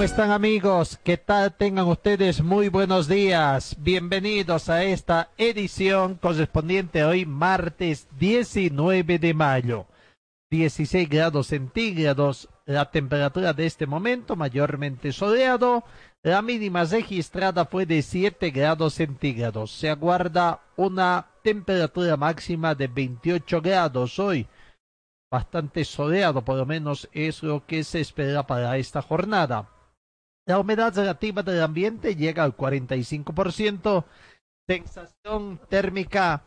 ¿Cómo están amigos? ¿Qué tal? Tengan ustedes muy buenos días. Bienvenidos a esta edición correspondiente hoy martes 19 de mayo. 16 grados centígrados la temperatura de este momento, mayormente soleado. La mínima registrada fue de 7 grados centígrados. Se aguarda una temperatura máxima de 28 grados hoy. Bastante soleado, por lo menos es lo que se espera para esta jornada. La humedad relativa del ambiente llega al 45%. Sensación térmica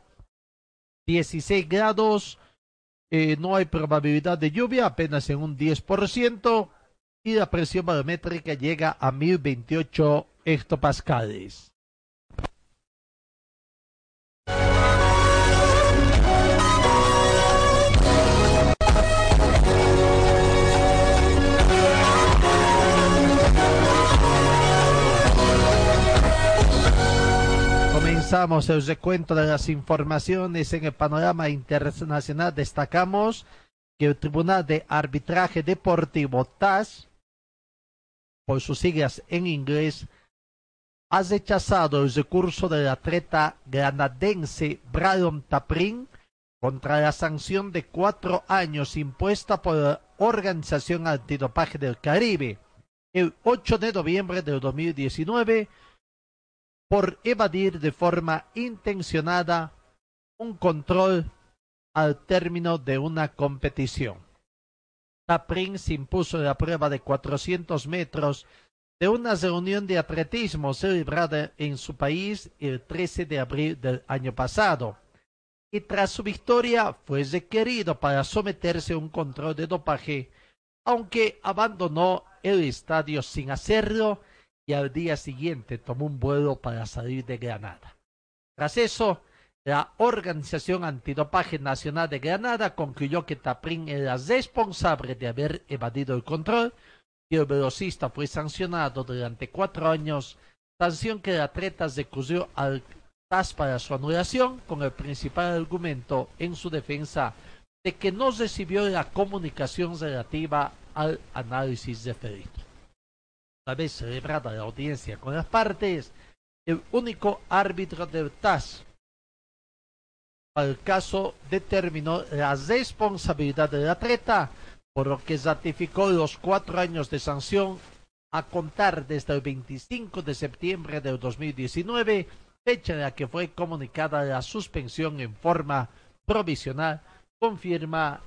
16 grados. Eh, no hay probabilidad de lluvia, apenas en un 10%. Y la presión barométrica llega a 1028 hectopascales. Comenzamos el recuento de las informaciones en el panorama internacional. Destacamos que el Tribunal de Arbitraje Deportivo TAS, por sus siglas en inglés, ha rechazado el recurso del atleta granadense Brian Taprin contra la sanción de cuatro años impuesta por la Organización Antidopaje del Caribe. El 8 de noviembre del 2019, por evadir de forma intencionada un control al término de una competición. Taprin se impuso en la prueba de 400 metros de una reunión de atletismo celebrada en su país el 13 de abril del año pasado. Y tras su victoria fue requerido para someterse a un control de dopaje, aunque abandonó el estadio sin hacerlo y al día siguiente tomó un vuelo para salir de Granada. Tras eso, la Organización Antidopaje Nacional de Granada concluyó que Taprin era responsable de haber evadido el control y el velocista fue sancionado durante cuatro años, sanción que el atleta recurrió al TAS para su anulación con el principal argumento en su defensa de que no recibió la comunicación relativa al análisis referido una vez celebrada la audiencia con las partes, el único árbitro del TAS al caso determinó la responsabilidad del atleta, por lo que ratificó los cuatro años de sanción a contar desde el 25 de septiembre del 2019, fecha en la que fue comunicada la suspensión en forma provisional, confirma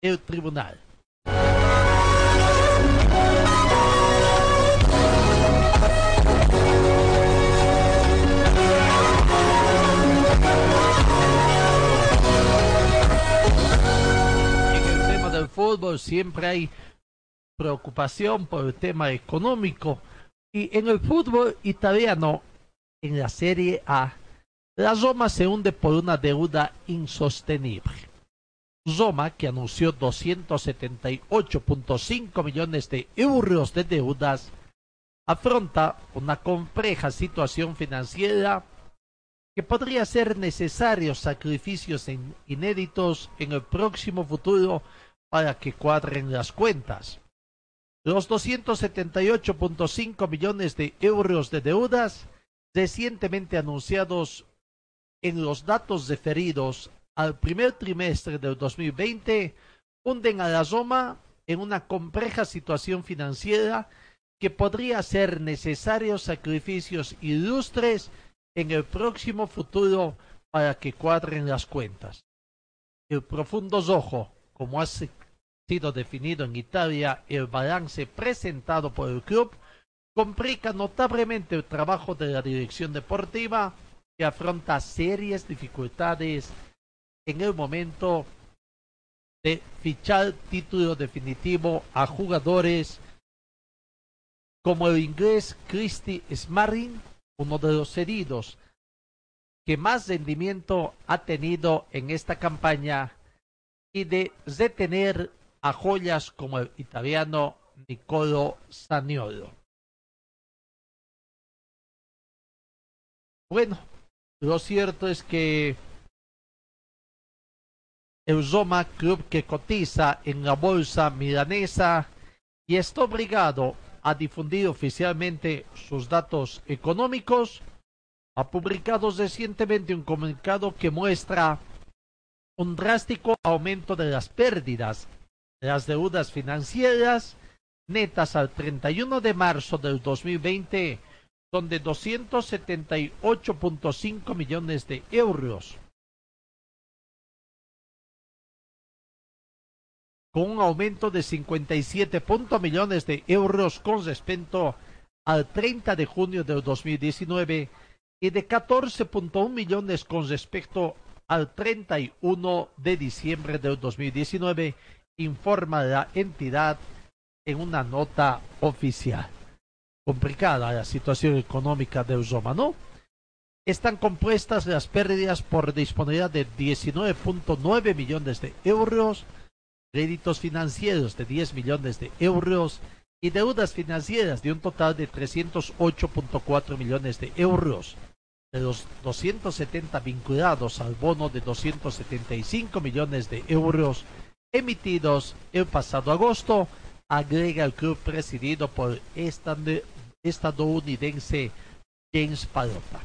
el tribunal. Fútbol siempre hay preocupación por el tema económico. Y en el fútbol italiano, en la Serie A, la Roma se hunde por una deuda insostenible. Roma, que anunció 278.5 millones de euros de deudas, afronta una compleja situación financiera que podría ser necesarios sacrificios inéditos en el próximo futuro para que cuadren las cuentas. Los 278.5 millones de euros de deudas recientemente anunciados en los datos referidos al primer trimestre del 2020 hunden a la Roma en una compleja situación financiera que podría hacer necesarios sacrificios ilustres en el próximo futuro para que cuadren las cuentas. El profundo rojo, como hace sido definido en Italia, el balance presentado por el club complica notablemente el trabajo de la dirección deportiva, que afronta serias dificultades en el momento de fichar título definitivo a jugadores como el inglés Christy Smarring, uno de los heridos que más rendimiento ha tenido en esta campaña, y de detener a joyas como el italiano Nicolo Saniolo. Bueno, lo cierto es que el Roma Club que cotiza en la bolsa milanesa y está obligado a difundir oficialmente sus datos económicos, ha publicado recientemente un comunicado que muestra un drástico aumento de las pérdidas las deudas financieras netas al 31 de marzo del 2020 son de 278.5 millones de euros. Con un aumento de 57 millones de euros con respecto al 30 de junio del 2019 y de 14.1 millones con respecto al 31 de diciembre del 2019, informa la entidad en una nota oficial. Complicada la situación económica de Roma, ¿no? Están compuestas las pérdidas por disponibilidad de 19.9 millones de euros, créditos financieros de 10 millones de euros y deudas financieras de un total de 308.4 millones de euros. De los 270 vinculados al bono de 275 millones de euros emitidos el pasado agosto, agrega el club presidido por estadounidense James Palota.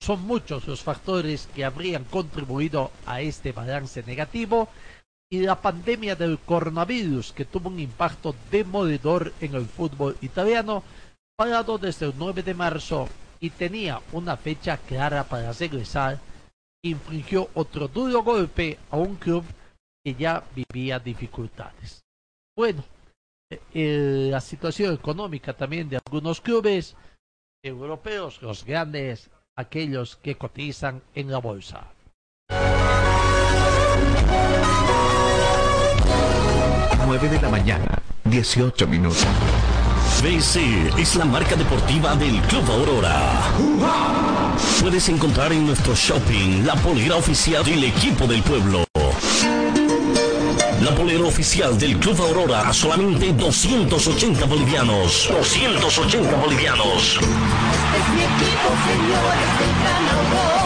Son muchos los factores que habrían contribuido a este balance negativo y la pandemia del coronavirus que tuvo un impacto demoledor en el fútbol italiano, parado desde el 9 de marzo y tenía una fecha clara para regresar, infligió otro duro golpe a un club que ya vivía dificultades. Bueno, eh, eh, la situación económica también de algunos clubes europeos, los grandes, aquellos que cotizan en la bolsa. 9 de la mañana, 18 minutos. BC es la marca deportiva del Club Aurora. Puedes encontrar en nuestro shopping la polera oficial del equipo del pueblo. La polera oficial del Club Aurora a solamente 280 bolivianos. 280 bolivianos. Este es mi equipo, señores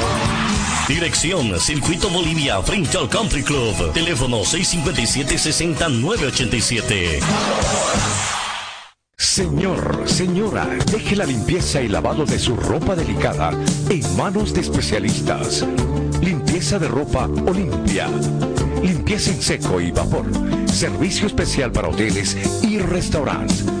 Dirección Circuito Bolivia frente al Country Club. Teléfono 657-6987. Señor, señora, deje la limpieza y lavado de su ropa delicada en manos de especialistas. Limpieza de ropa Olimpia. Limpieza en seco y vapor. Servicio especial para hoteles y restaurantes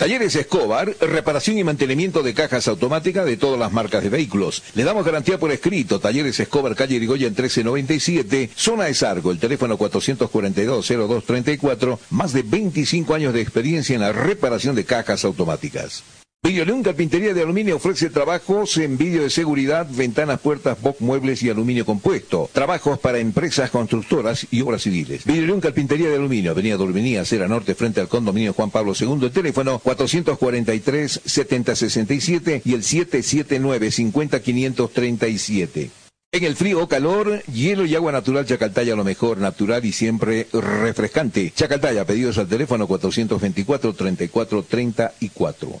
Talleres Escobar, reparación y mantenimiento de cajas automáticas de todas las marcas de vehículos. Le damos garantía por escrito. Talleres Escobar, calle Irigoyen 1397, zona de Sargo, el teléfono 442-0234, más de 25 años de experiencia en la reparación de cajas automáticas. Videoleón Carpintería de Aluminio ofrece trabajos en vídeo de seguridad, ventanas, puertas, box, muebles y aluminio compuesto. Trabajos para empresas constructoras y obras civiles. Videoleón Carpintería de Aluminio, Avenida Dorminía, Cera Norte, frente al condominio Juan Pablo II. El teléfono 443-7067 y el 779-50537. En el frío o calor, hielo y agua natural Chacaltaya, lo mejor, natural y siempre refrescante. Chacaltaya, pedidos al teléfono 424-3434.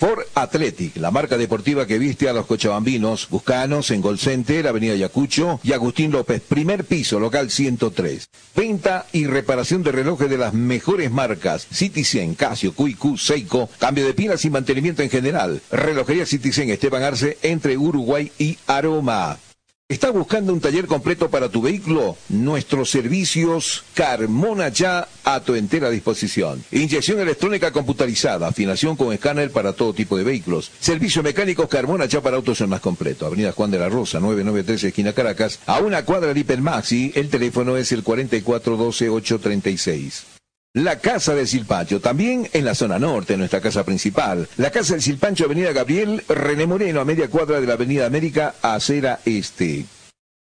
Ford Athletic, la marca deportiva que viste a los cochabambinos, Buscanos en Gol Center, Avenida Yacucho y Agustín López, primer piso, local 103. Venta y reparación de relojes de las mejores marcas, Citizen, Casio, QQ, Seiko, cambio de pilas y mantenimiento en general. Relojería Citizen Esteban Arce entre Uruguay y Aroma. ¿Estás buscando un taller completo para tu vehículo? Nuestros servicios Carmona ya a tu entera disposición. Inyección electrónica computarizada, afinación con escáner para todo tipo de vehículos. Servicio mecánico Carmona ya para autos más completo. Avenida Juan de la Rosa, 993 esquina Caracas, a una cuadra de Hipermaxi. El teléfono es el 4412836. La Casa del Silpancho, también en la zona norte, nuestra casa principal. La Casa del Silpancho, Avenida Gabriel René Moreno, a media cuadra de la Avenida América, acera este.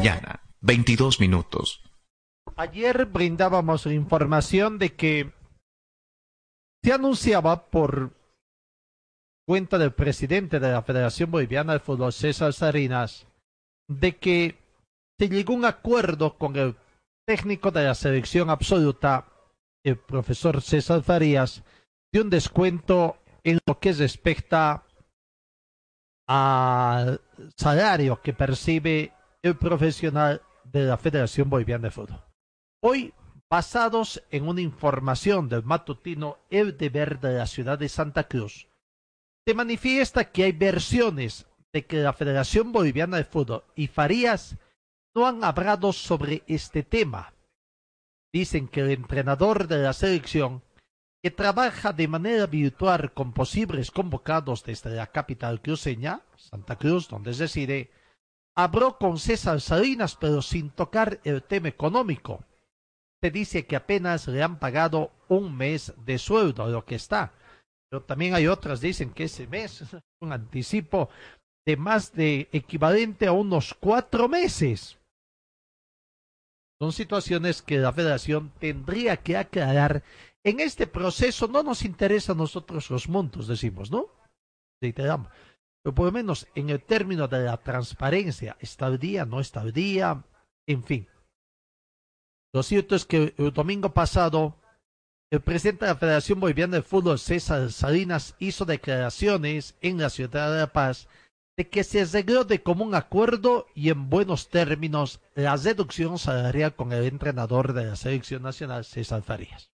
Mañana, 22 minutos. Ayer brindábamos información de que se anunciaba por cuenta del presidente de la Federación Boliviana de Fútbol, César Sarinas, de que se llegó a un acuerdo con el técnico de la selección absoluta, el profesor César Farías, de un descuento en lo que respecta al salario que percibe el profesional de la Federación Boliviana de Fútbol. Hoy, basados en una información del matutino El Deber de la ciudad de Santa Cruz, se manifiesta que hay versiones de que la Federación Boliviana de Fútbol y Farías no han hablado sobre este tema. Dicen que el entrenador de la selección, que trabaja de manera virtual con posibles convocados desde la capital cruceña, Santa Cruz, donde reside, habló con César Salinas, pero sin tocar el tema económico. Se dice que apenas le han pagado un mes de sueldo, lo que está. Pero también hay otras, dicen que ese mes es un anticipo de más de equivalente a unos cuatro meses. Son situaciones que la federación tendría que aclarar. En este proceso no nos interesa a nosotros los montos, decimos, ¿no? Reiteramos. Pero por lo menos en el término de la transparencia, día, no día, en fin. Lo cierto es que el domingo pasado, el presidente de la Federación Boliviana de Fútbol, César Salinas, hizo declaraciones en la ciudad de La Paz de que se arregló de común acuerdo y en buenos términos la reducción salarial con el entrenador de la selección nacional, César Farías.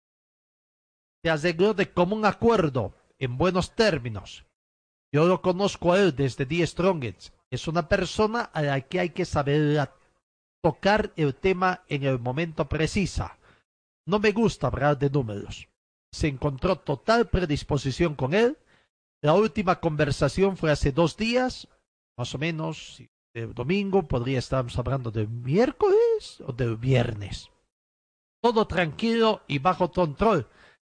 Se arregló de común acuerdo, en buenos términos. Yo lo conozco a él desde The Strongest. Es una persona a la que hay que saber tocar el tema en el momento preciso. No me gusta hablar de números. Se encontró total predisposición con él. La última conversación fue hace dos días, más o menos, el domingo, podría estar hablando de miércoles o de viernes. Todo tranquilo y bajo control,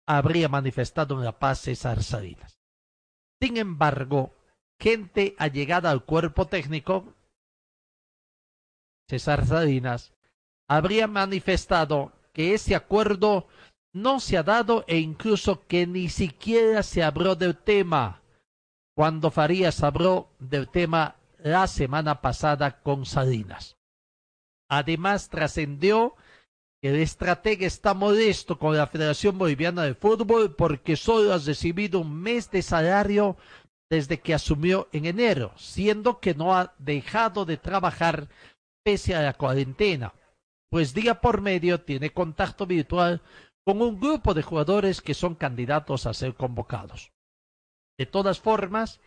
habría manifestado en La Paz César Salinas. Sin embargo, gente allegada al cuerpo técnico, César Salinas, habría manifestado que ese acuerdo no se ha dado e incluso que ni siquiera se habló del tema cuando Farías habló del tema la semana pasada con Salinas. Además, trascendió el estratega está modesto con la Federación Boliviana de Fútbol porque solo ha recibido un mes de salario desde que asumió en enero, siendo que no ha dejado de trabajar pese a la cuarentena, pues día por medio tiene contacto virtual con un grupo de jugadores que son candidatos a ser convocados. De todas formas,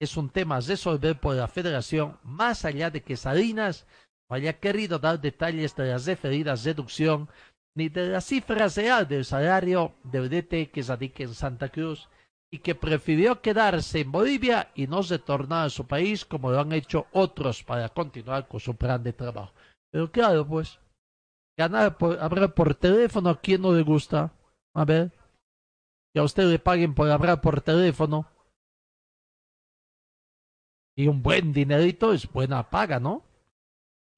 es un tema a resolver por la federación, más allá de que Salinas haya querido dar detalles de las referidas reducción ni de la cifra real del salario del DT que radica en Santa Cruz y que prefirió quedarse en Bolivia y no retornar a su país como lo han hecho otros para continuar con su plan de trabajo. Pero claro, pues, ganar por, hablar por teléfono, ¿a quién no le gusta? A ver, que a usted le paguen por hablar por teléfono. Y un buen dinerito es buena paga, ¿no?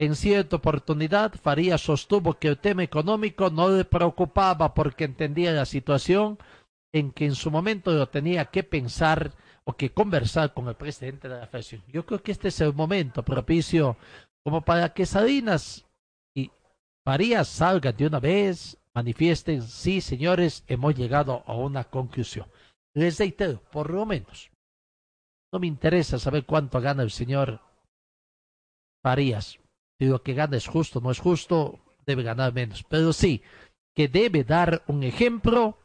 En cierta oportunidad, Farías sostuvo que el tema económico no le preocupaba porque entendía la situación en que en su momento lo tenía que pensar o que conversar con el presidente de la federación. Yo creo que este es el momento propicio como para que Salinas y Farías salgan de una vez, manifiesten, sí, señores, hemos llegado a una conclusión. Les reitero, por lo menos, no me interesa saber cuánto gana el señor Farías. Si lo que gana es justo, no es justo, debe ganar menos. Pero sí, que debe dar un ejemplo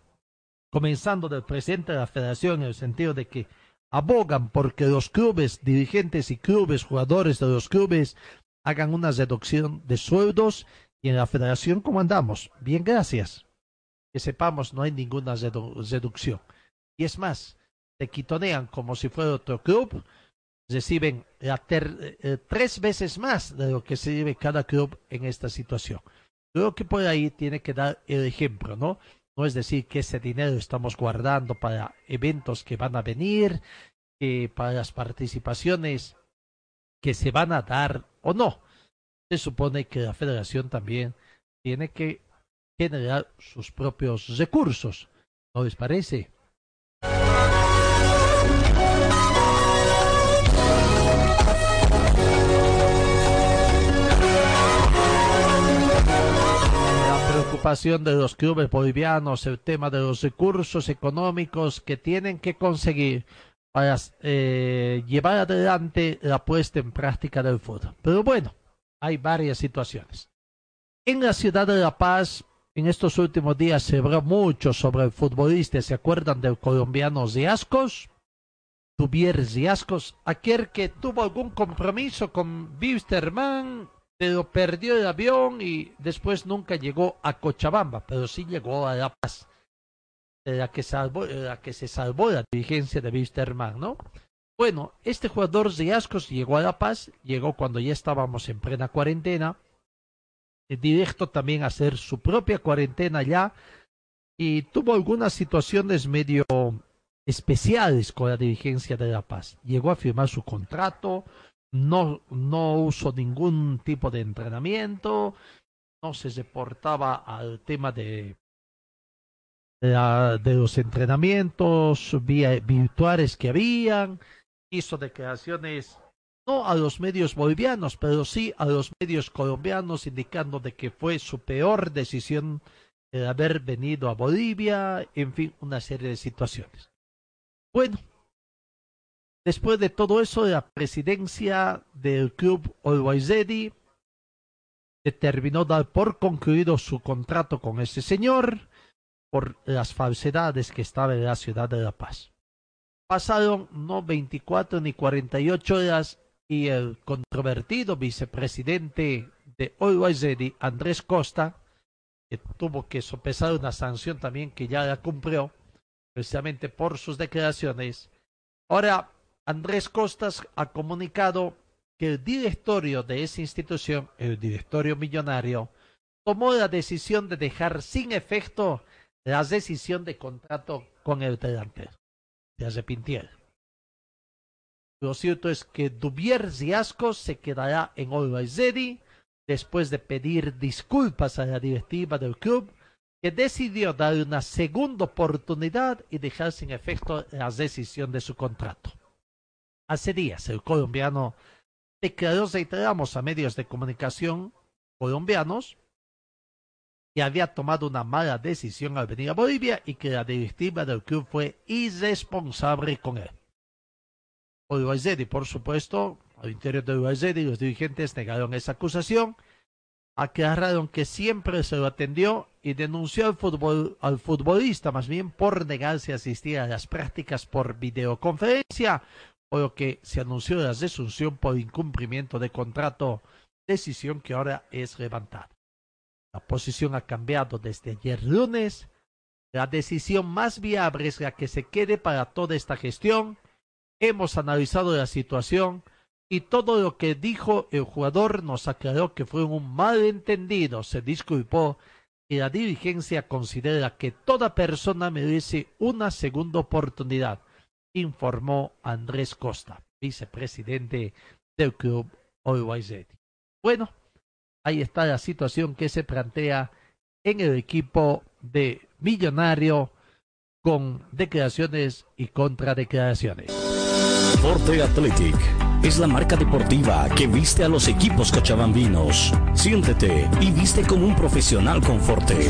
comenzando del presidente de la federación en el sentido de que abogan porque los clubes, dirigentes y clubes, jugadores de los clubes hagan una reducción de sueldos y en la federación como andamos. Bien, gracias. Que sepamos, no hay ninguna reducción. Y es más, te quitonean como si fuera otro club, reciben eh, tres veces más de lo que se recibe cada club en esta situación. Creo que por ahí tiene que dar el ejemplo, ¿no? No es decir que ese dinero estamos guardando para eventos que van a venir, que para las participaciones que se van a dar o no. Se supone que la federación también tiene que generar sus propios recursos. ¿No les parece? De los clubes bolivianos, el tema de los recursos económicos que tienen que conseguir para eh, llevar adelante la puesta en práctica del fútbol. Pero bueno, hay varias situaciones. En la ciudad de La Paz, en estos últimos días se habló mucho sobre el futbolista. ¿Se acuerdan del colombiano Ziascos? Tuvier Ziascos, aquel que tuvo algún compromiso con Wisterman pero perdió el avión y después nunca llegó a Cochabamba, pero sí llegó a La Paz, de la que, salvó, la que se salvó la dirigencia de Wisterman, ¿no? Bueno, este jugador de Ascos llegó a La Paz, llegó cuando ya estábamos en plena cuarentena, directo también a hacer su propia cuarentena ya, y tuvo algunas situaciones medio especiales con la dirigencia de La Paz. Llegó a firmar su contrato, no, no uso ningún tipo de entrenamiento, no se reportaba al tema de, de, los entrenamientos virtuales que habían, hizo declaraciones no a los medios bolivianos, pero sí a los medios colombianos, indicando de que fue su peor decisión el haber venido a Bolivia, en fin, una serie de situaciones. Bueno, Después de todo eso, la presidencia del club Always determinó dar por concluido su contrato con ese señor por las falsedades que estaba en la ciudad de La Paz. Pasaron no 24 ni 48 horas y el controvertido vicepresidente de Always Andrés Costa, que tuvo que sopesar una sanción también que ya la cumplió, precisamente por sus declaraciones, ahora Andrés Costas ha comunicado que el directorio de esa institución, el directorio millonario, tomó la decisión de dejar sin efecto la decisión de contrato con el delantero. Se arrepintieron. Lo cierto es que Dubier Ziasco se quedará en Always Ready después de pedir disculpas a la directiva del club que decidió dar una segunda oportunidad y dejar sin efecto la decisión de su contrato. Hace días el colombiano declaró, reiteramos a medios de comunicación colombianos, que había tomado una mala decisión al venir a Bolivia y que la directiva del club fue irresponsable con él. Uruguay por supuesto, al interior de los dirigentes negaron esa acusación, aclararon que siempre se lo atendió y denunció al, fútbol, al futbolista más bien por negarse a asistir a las prácticas por videoconferencia por lo que se anunció la desunción por incumplimiento de contrato, decisión que ahora es levantada. La posición ha cambiado desde ayer lunes, La decisión más viable es la que se quede para toda esta gestión. Hemos analizado la situación y todo lo que dijo el jugador nos aclaró que fue un malentendido, se disculpó y la dirigencia considera que toda persona merece una segunda oportunidad, informó Andrés Costa, vicepresidente del club Always Bueno, ahí está la situación que se plantea en el equipo de Millonario con declaraciones y contradeclaraciones. Forte Athletic es la marca deportiva que viste a los equipos cochabambinos. Siéntete y viste como un profesional con Forte.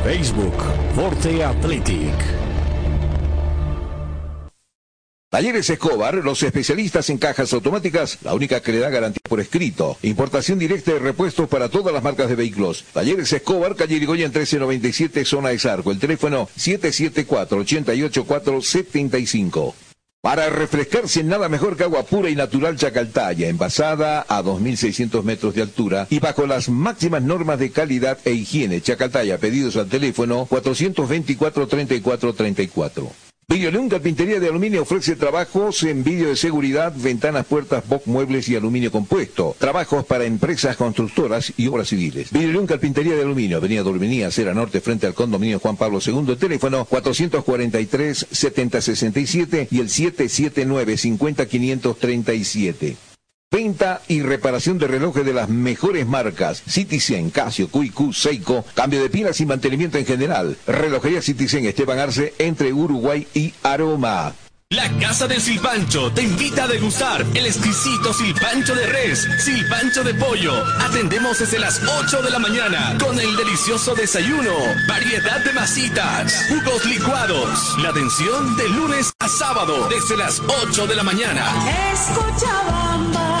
Facebook, Forte Athletic. Talleres Escobar, los especialistas en cajas automáticas, la única que le da garantía por escrito. Importación directa de repuestos para todas las marcas de vehículos. Talleres Escobar, calle Irigoyen 1397, zona de Zarco. El teléfono 774-88475. Para refrescarse nada mejor que agua pura y natural Chacaltaya, envasada a 2.600 metros de altura y bajo las máximas normas de calidad e higiene. Chacaltaya, pedidos al teléfono 424-3434. Videoleón Carpintería de Aluminio ofrece trabajos en vídeo de seguridad, ventanas, puertas, box, muebles y aluminio compuesto. Trabajos para empresas constructoras y obras civiles. Videoleón Carpintería de Aluminio, Avenida Dorminía, Acera Norte, frente al condominio Juan Pablo II, teléfono 443-7067 y el 779-50537. Venta y reparación de relojes de las mejores marcas. Citizen, Casio, QQ, Seiko. Cambio de pilas y mantenimiento en general. Relojería Citizen Esteban Arce entre Uruguay y Aroma. La Casa del Silpancho te invita a degustar el exquisito silpancho de res, silpancho de pollo. Atendemos desde las 8 de la mañana con el delicioso desayuno, variedad de masitas, jugos licuados. La atención de lunes a sábado desde las 8 de la mañana. Escuchabamba, mi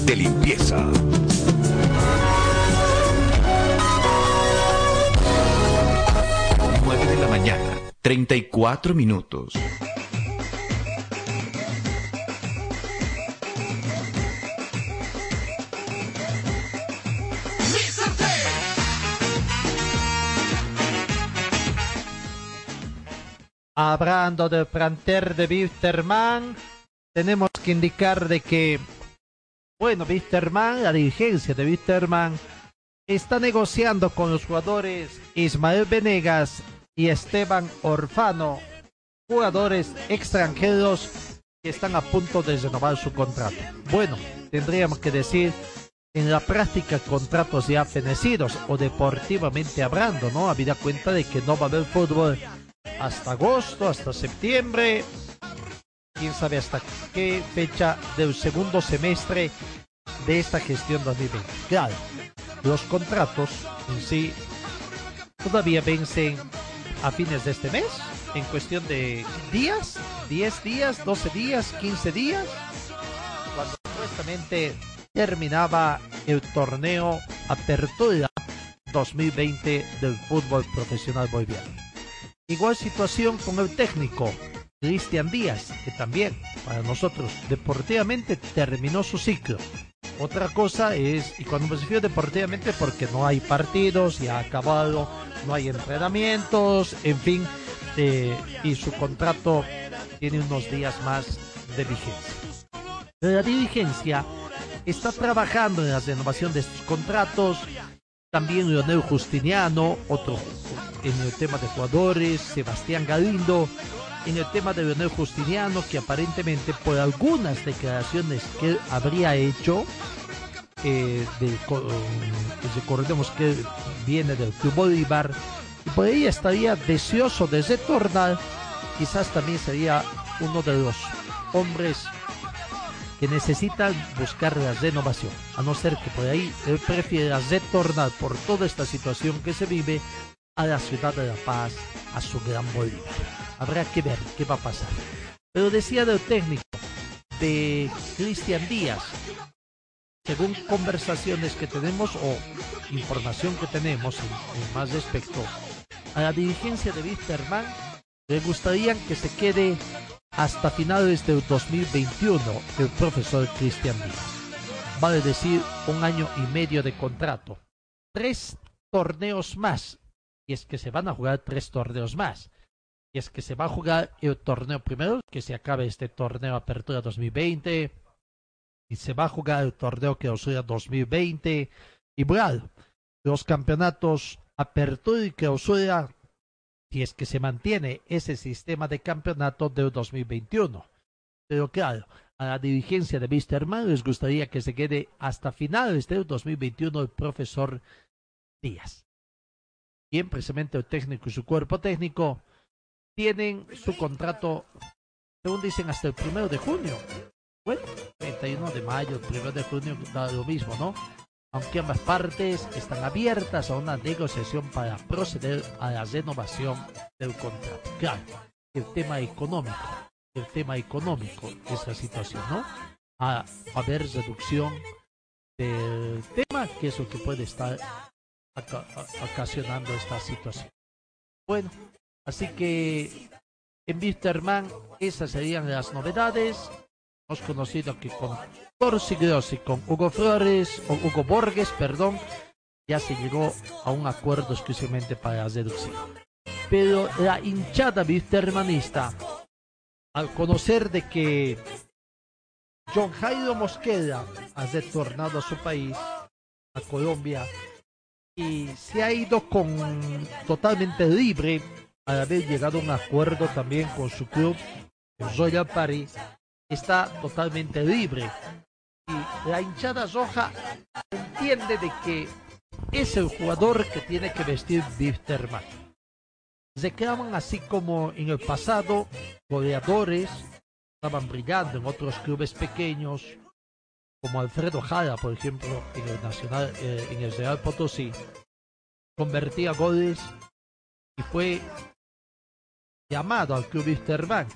de limpieza! De la mañana, 34 minutos. Hablando del planter de Wisterman, tenemos que indicar de que, bueno, Wisterman, la dirigencia de Wisterman, está negociando con los jugadores Ismael Venegas y Esteban Orfano, jugadores extranjeros que están a punto de renovar su contrato. Bueno, tendríamos que decir en la práctica contratos ya fenecidos o deportivamente hablando, ¿no? Habida cuenta de que no va a haber fútbol hasta agosto, hasta septiembre, quién sabe hasta qué fecha del segundo semestre de esta gestión 2020. Claro, los contratos en sí todavía vencen a fines de este mes, en cuestión de días, 10 días, 12 días, 15 días, cuando supuestamente terminaba el torneo Apertura 2020 del fútbol profesional boliviano. Igual situación con el técnico Cristian Díaz, que también para nosotros deportivamente terminó su ciclo. Otra cosa es, y cuando me refiero deportivamente, porque no hay partidos, ya ha acabado, no hay entrenamientos, en fin, eh, y su contrato tiene unos días más de vigencia. La dirigencia está trabajando en la renovación de estos contratos. También Leonel Justiniano, otro en el tema de jugadores, Sebastián Galindo, en el tema de Leonel Justiniano, que aparentemente por algunas declaraciones que habría hecho, eh, de, recordemos que viene del Club Bolívar, y por ahí estaría deseoso de retornar, quizás también sería uno de los hombres que necesitan buscar la renovación, a no ser que por ahí él prefiera retornar por toda esta situación que se vive a la ciudad de La Paz, a su gran Bolívar. Habrá que ver qué va a pasar. Pero decía del técnico, de Cristian Díaz, según conversaciones que tenemos o información que tenemos en, más respecto a la dirigencia de Wisterman, le gustaría que se quede hasta finales del 2021 el profesor Cristian Díaz. Vale decir un año y medio de contrato. Tres torneos más. Y es que se van a jugar tres torneos más. Y es que se va a jugar el torneo primero, que se acabe este torneo Apertura 2020. Y se va a jugar el torneo que Clausura 2020. Igual, los campeonatos Apertura y Clausura si es que se mantiene ese sistema de campeonato del 2021. Pero claro, a la dirigencia de Mr. les gustaría que se quede hasta finales del 2021 el profesor Díaz. Bien, precisamente el técnico y su cuerpo técnico tienen su contrato, según dicen, hasta el primero de junio. Bueno, 31 de mayo, el primero de junio, da lo mismo, ¿no? aunque ambas partes están abiertas a una negociación para proceder a la renovación del contrato. Claro, el tema económico, el tema económico es la situación, ¿no? A haber reducción del tema, que es lo que puede estar ocasionando esta situación. Bueno, así que en Wisterman esas serían las novedades. Hemos conocido que con y con Hugo Flores, o Hugo Borges, perdón, ya se llegó a un acuerdo exclusivamente para la reducción. Pero la hinchada hermanista, al conocer de que John Jairo Mosqueda ha retornado a su país, a Colombia, y se ha ido con totalmente libre haber llegado a un acuerdo también con su club, Royal Paris, está totalmente libre la hinchada roja entiende de que es el jugador que tiene que vestir Wisterman. Se quedaban así como en el pasado goleadores, estaban brillando en otros clubes pequeños, como Alfredo Jara, por ejemplo, en el Nacional, eh, en el Real Potosí, convertía goles y fue llamado al club Wisterman.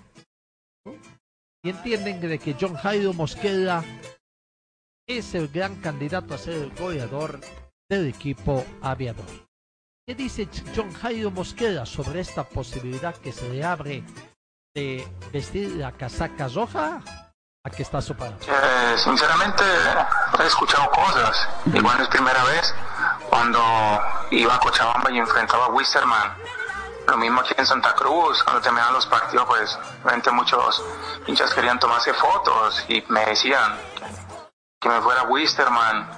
Y entienden de que John Jairo Mosqueda es el gran candidato a ser el goleador del equipo aviador. ¿Qué dice John Jairo Mosqueda sobre esta posibilidad que se le abre de vestir la casaca roja? ¿A qué está su palabra? Eh, sinceramente, he escuchado cosas. Igual es primera vez cuando iba a Cochabamba y enfrentaba a Wisterman. Lo mismo aquí en Santa Cruz, cuando terminaban los partidos, pues realmente muchos hinchas querían tomarse fotos y me decían, que me fuera Wisterman,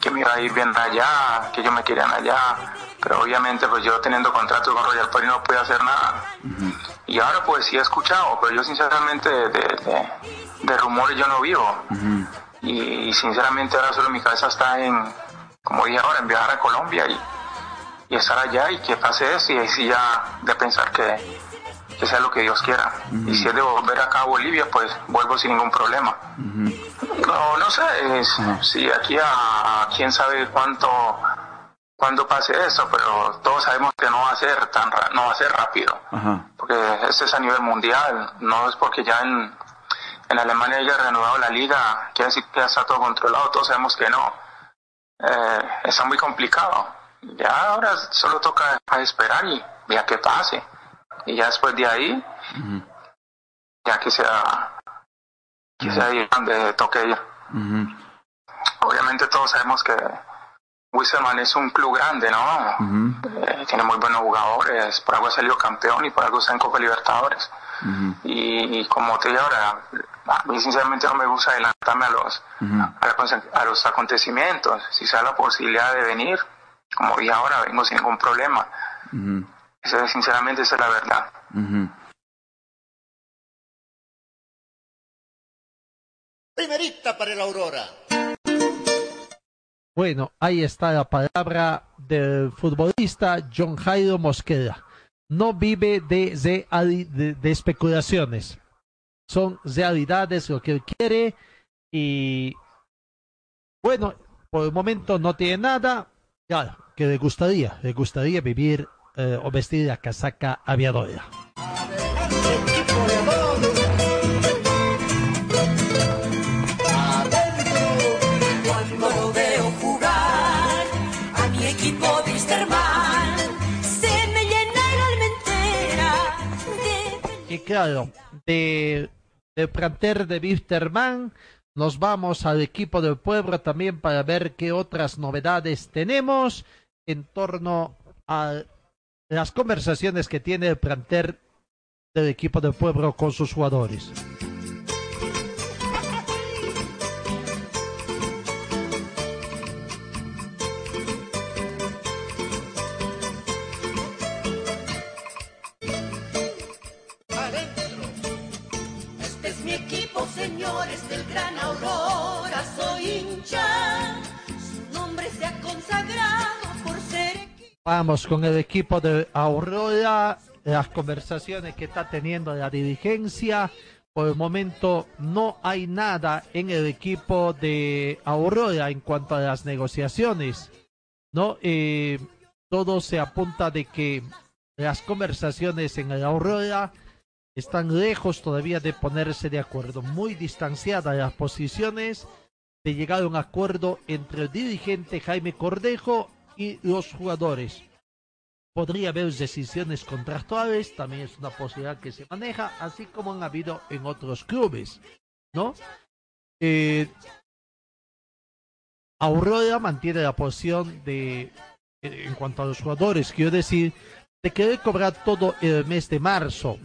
que me iba a ir bien allá, que ellos me querían allá, pero obviamente pues yo teniendo contrato con Royal Party no pude hacer nada. Y ahora pues sí he escuchado, pero yo sinceramente de, rumores yo no vivo. y, sinceramente ahora solo mi cabeza está en, como dije ahora, en viajar a Colombia y, y estar allá y que pase eso y ahí sí ya de pensar que, que sea lo que Dios quiera. Y si es de volver acá a Bolivia, pues vuelvo sin ningún problema. No, no sé, si aquí a, quién sabe cuánto cuándo pase eso, pero todos sabemos que no va a ser tan no va a ser rápido, porque este es a nivel mundial, no es porque ya en, en Alemania haya renovado la liga, quiere decir que ya está todo controlado, todos sabemos que no. Eh, está muy complicado Ya ahora solo toca esperar y ya que pase. Y ya después de ahí, ya que sea, que sea ahí donde toque ir. Obviamente todos sabemos que Wisselman es un club grande, ¿no? Eh, tiene muy buenos jugadores, por algo ha salido campeón y por algo está en Copa Libertadores. y, y como te digo ahora, a mí sinceramente no me gusta adelantarme a los, a, la conse- a los acontecimientos. Si da la posibilidad de venir, como vi ahora, vengo sin ningún problema. Esa, sinceramente, esa es la verdad. Primerita para el Aurora. Bueno, ahí está la palabra del futbolista John Jairo Mosquera. No vive de, de, de- de especulaciones. Son realidades lo que él quiere y bueno, por el momento no tiene nada. Claro, que le gustaría, le gustaría vivir eh, o vestir la casaca aviadora. Cuando lo veo jugar a mi equipo Wisterman, se me llena el alma entera de Y claro, de, de planter de Wisterman nos vamos al equipo del pueblo también para ver qué otras novedades tenemos en torno a las conversaciones que tiene el planter del equipo del pueblo con sus jugadores. Con el equipo de Aurora, las conversaciones que está teniendo la dirigencia. Por el momento no hay nada en el equipo de Aurora en cuanto a las negociaciones. No, Eh, todo se apunta de que las conversaciones en el Aurora están lejos todavía de ponerse de acuerdo, muy distanciadas las posiciones de llegar a un acuerdo entre el dirigente Jaime Cordejo y los jugadores. Podría haber decisiones contractuales, también es una posibilidad que se maneja, así como han habido en otros clubes, ¿no? Eh, Aurora mantiene la posición de, eh, en cuanto a los jugadores, quiero decir, de querer cobrar todo el mes de marzo.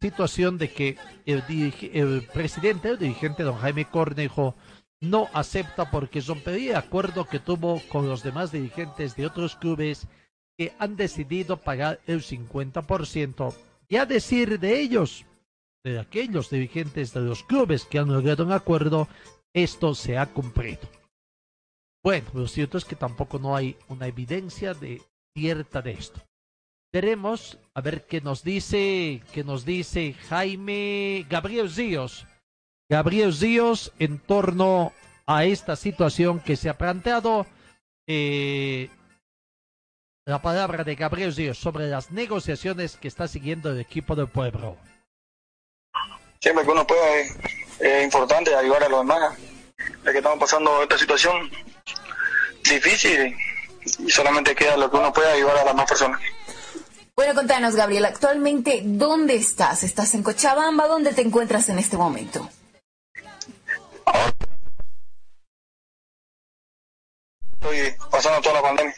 Situación de que el, el presidente, el dirigente don Jaime Cornejo, no acepta porque rompería el acuerdo que tuvo con los demás dirigentes de otros clubes que han decidido pagar el 50%. Y a decir de ellos, de aquellos dirigentes de los clubes que han logrado un acuerdo, esto se ha cumplido. Bueno, lo cierto es que tampoco no hay una evidencia de cierta de esto. Veremos a ver qué nos dice, qué nos dice Jaime Gabriel Ríos. Gabriel Ríos en torno a esta situación que se ha planteado. eh, la palabra de Gabriel Ríos sobre las negociaciones que está siguiendo el equipo del pueblo. siempre que uno pueda es, es importante ayudar a los demás ya que estamos pasando esta situación difícil y solamente queda lo que uno pueda ayudar a las más personas Bueno, contanos, Gabriel, actualmente, ¿dónde estás? ¿Estás en Cochabamba? ¿Dónde te encuentras en este momento? Estoy pasando toda la pandemia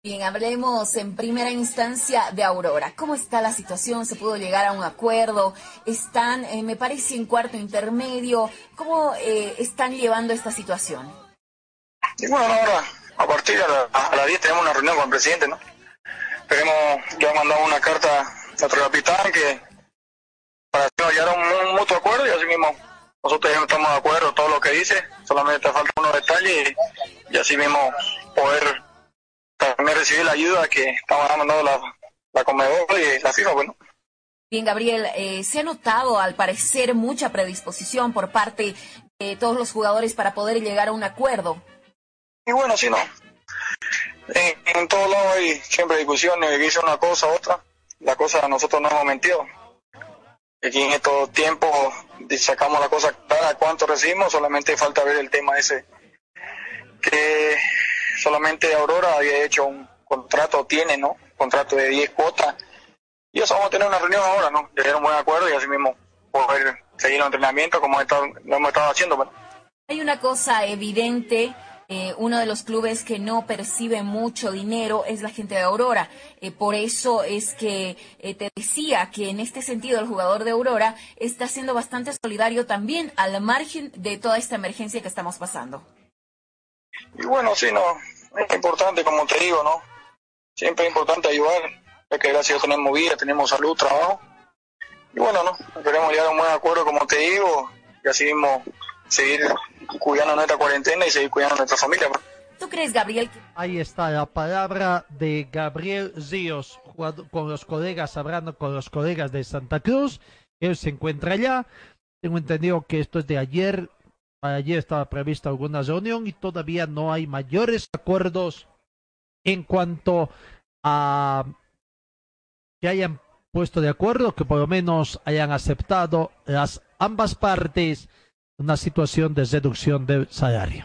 Bien, hablemos en primera instancia de Aurora. ¿Cómo está la situación? ¿Se pudo llegar a un acuerdo? ¿Están, eh, me parece, en cuarto intermedio? ¿Cómo eh, están llevando esta situación? y bueno ahora a partir de la- a las 10 tenemos una reunión con el presidente no esperemos ya mandamos una carta a nuestro capitán que para llegar a un, un mutuo acuerdo y así mismo nosotros ya estamos de acuerdo todo lo que dice solamente falta unos detalles y, y así mismo poder también recibir la ayuda que estamos mandando la, la Conmebol y la FIFA bueno Bien, Gabriel, eh, se ha notado al parecer mucha predisposición por parte de todos los jugadores para poder llegar a un acuerdo. Y bueno, sí, no. En, en todos lados hay siempre discusiones, dice una cosa, otra. La cosa, nosotros no hemos mentido. Aquí en estos tiempos sacamos la cosa clara, cuánto recibimos, solamente falta ver el tema ese. Que solamente Aurora había hecho un, contrato tiene, ¿no? Contrato de 10 cuotas. Y eso vamos a tener una reunión ahora, ¿no? Llegar un buen acuerdo y así mismo poder seguir el entrenamiento como lo hemos estado haciendo. Hay una cosa evidente eh, uno de los clubes que no percibe mucho dinero es la gente de Aurora. Eh, por eso es que eh, te decía que en este sentido el jugador de Aurora está siendo bastante solidario también al margen de toda esta emergencia que estamos pasando. Y bueno, sí, no, es importante, como te digo, ¿no? Siempre es importante ayudar, ya que gracias a Dios tenemos vida, tenemos salud, trabajo. Y bueno, ¿no? Queremos llegar a un buen acuerdo, como te digo, y así mismo seguir cuidando nuestra cuarentena y seguir cuidando a nuestra familia. ¿Tú crees, Gabriel? Ahí está la palabra de Gabriel Ríos, con los colegas, hablando con los colegas de Santa Cruz. Él se encuentra allá. Tengo entendido que esto es de ayer. Ayer estaba prevista alguna reunión y todavía no hay mayores acuerdos en cuanto a que hayan puesto de acuerdo, que por lo menos hayan aceptado las ambas partes una situación de reducción del salario.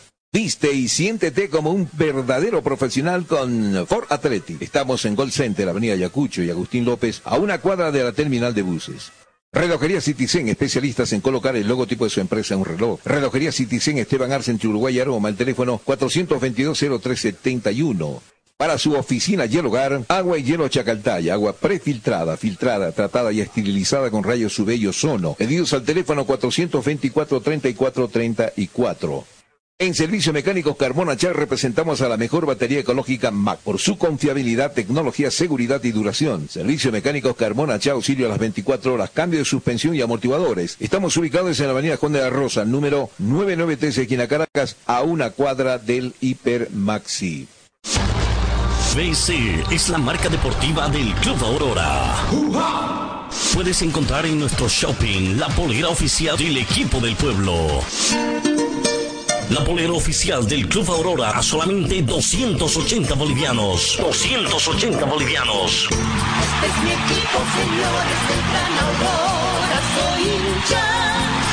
Viste y siéntete como un verdadero profesional con Ford Athletic. Estamos en Gold Center, Avenida Yacucho y Agustín López, a una cuadra de la terminal de buses. Relojería Citizen, especialistas en colocar el logotipo de su empresa en un reloj. Relojería Citizen, Esteban Arce, entre Uruguay y Aroma, el teléfono 422-0371. Para su oficina y hogar, agua y hielo Chacaltaya, agua prefiltrada, filtrada, tratada y esterilizada con rayos UV y ozono. Al teléfono 424-3434. En Servicio Mecánicos Carbona Char representamos a la mejor batería ecológica MAC por su confiabilidad, tecnología, seguridad y duración. Servicio Mecánicos Carbona Char auxilio a las 24 horas, cambio de suspensión y amortiguadores. Estamos ubicados en la avenida Juan de la Rosa, número 993, esquina Caracas, a una cuadra del Hiper Maxi. BC es la marca deportiva del Club Aurora. Puedes encontrar en nuestro shopping la polera oficial del equipo del pueblo. La polera oficial del Club Aurora a solamente 280 bolivianos. 280 bolivianos. Este es mi equipo, señores, del Gran Aurora, soy hincha.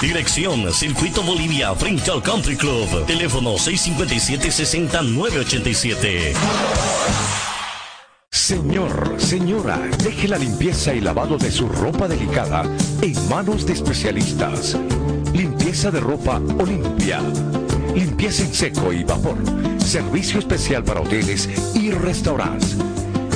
Dirección Circuito Bolivia frente al Country Club. Teléfono 657-60987. Señor, señora, deje la limpieza y lavado de su ropa delicada en manos de especialistas. Limpieza de ropa Olimpia. Limpieza en seco y vapor. Servicio especial para hoteles y restaurantes.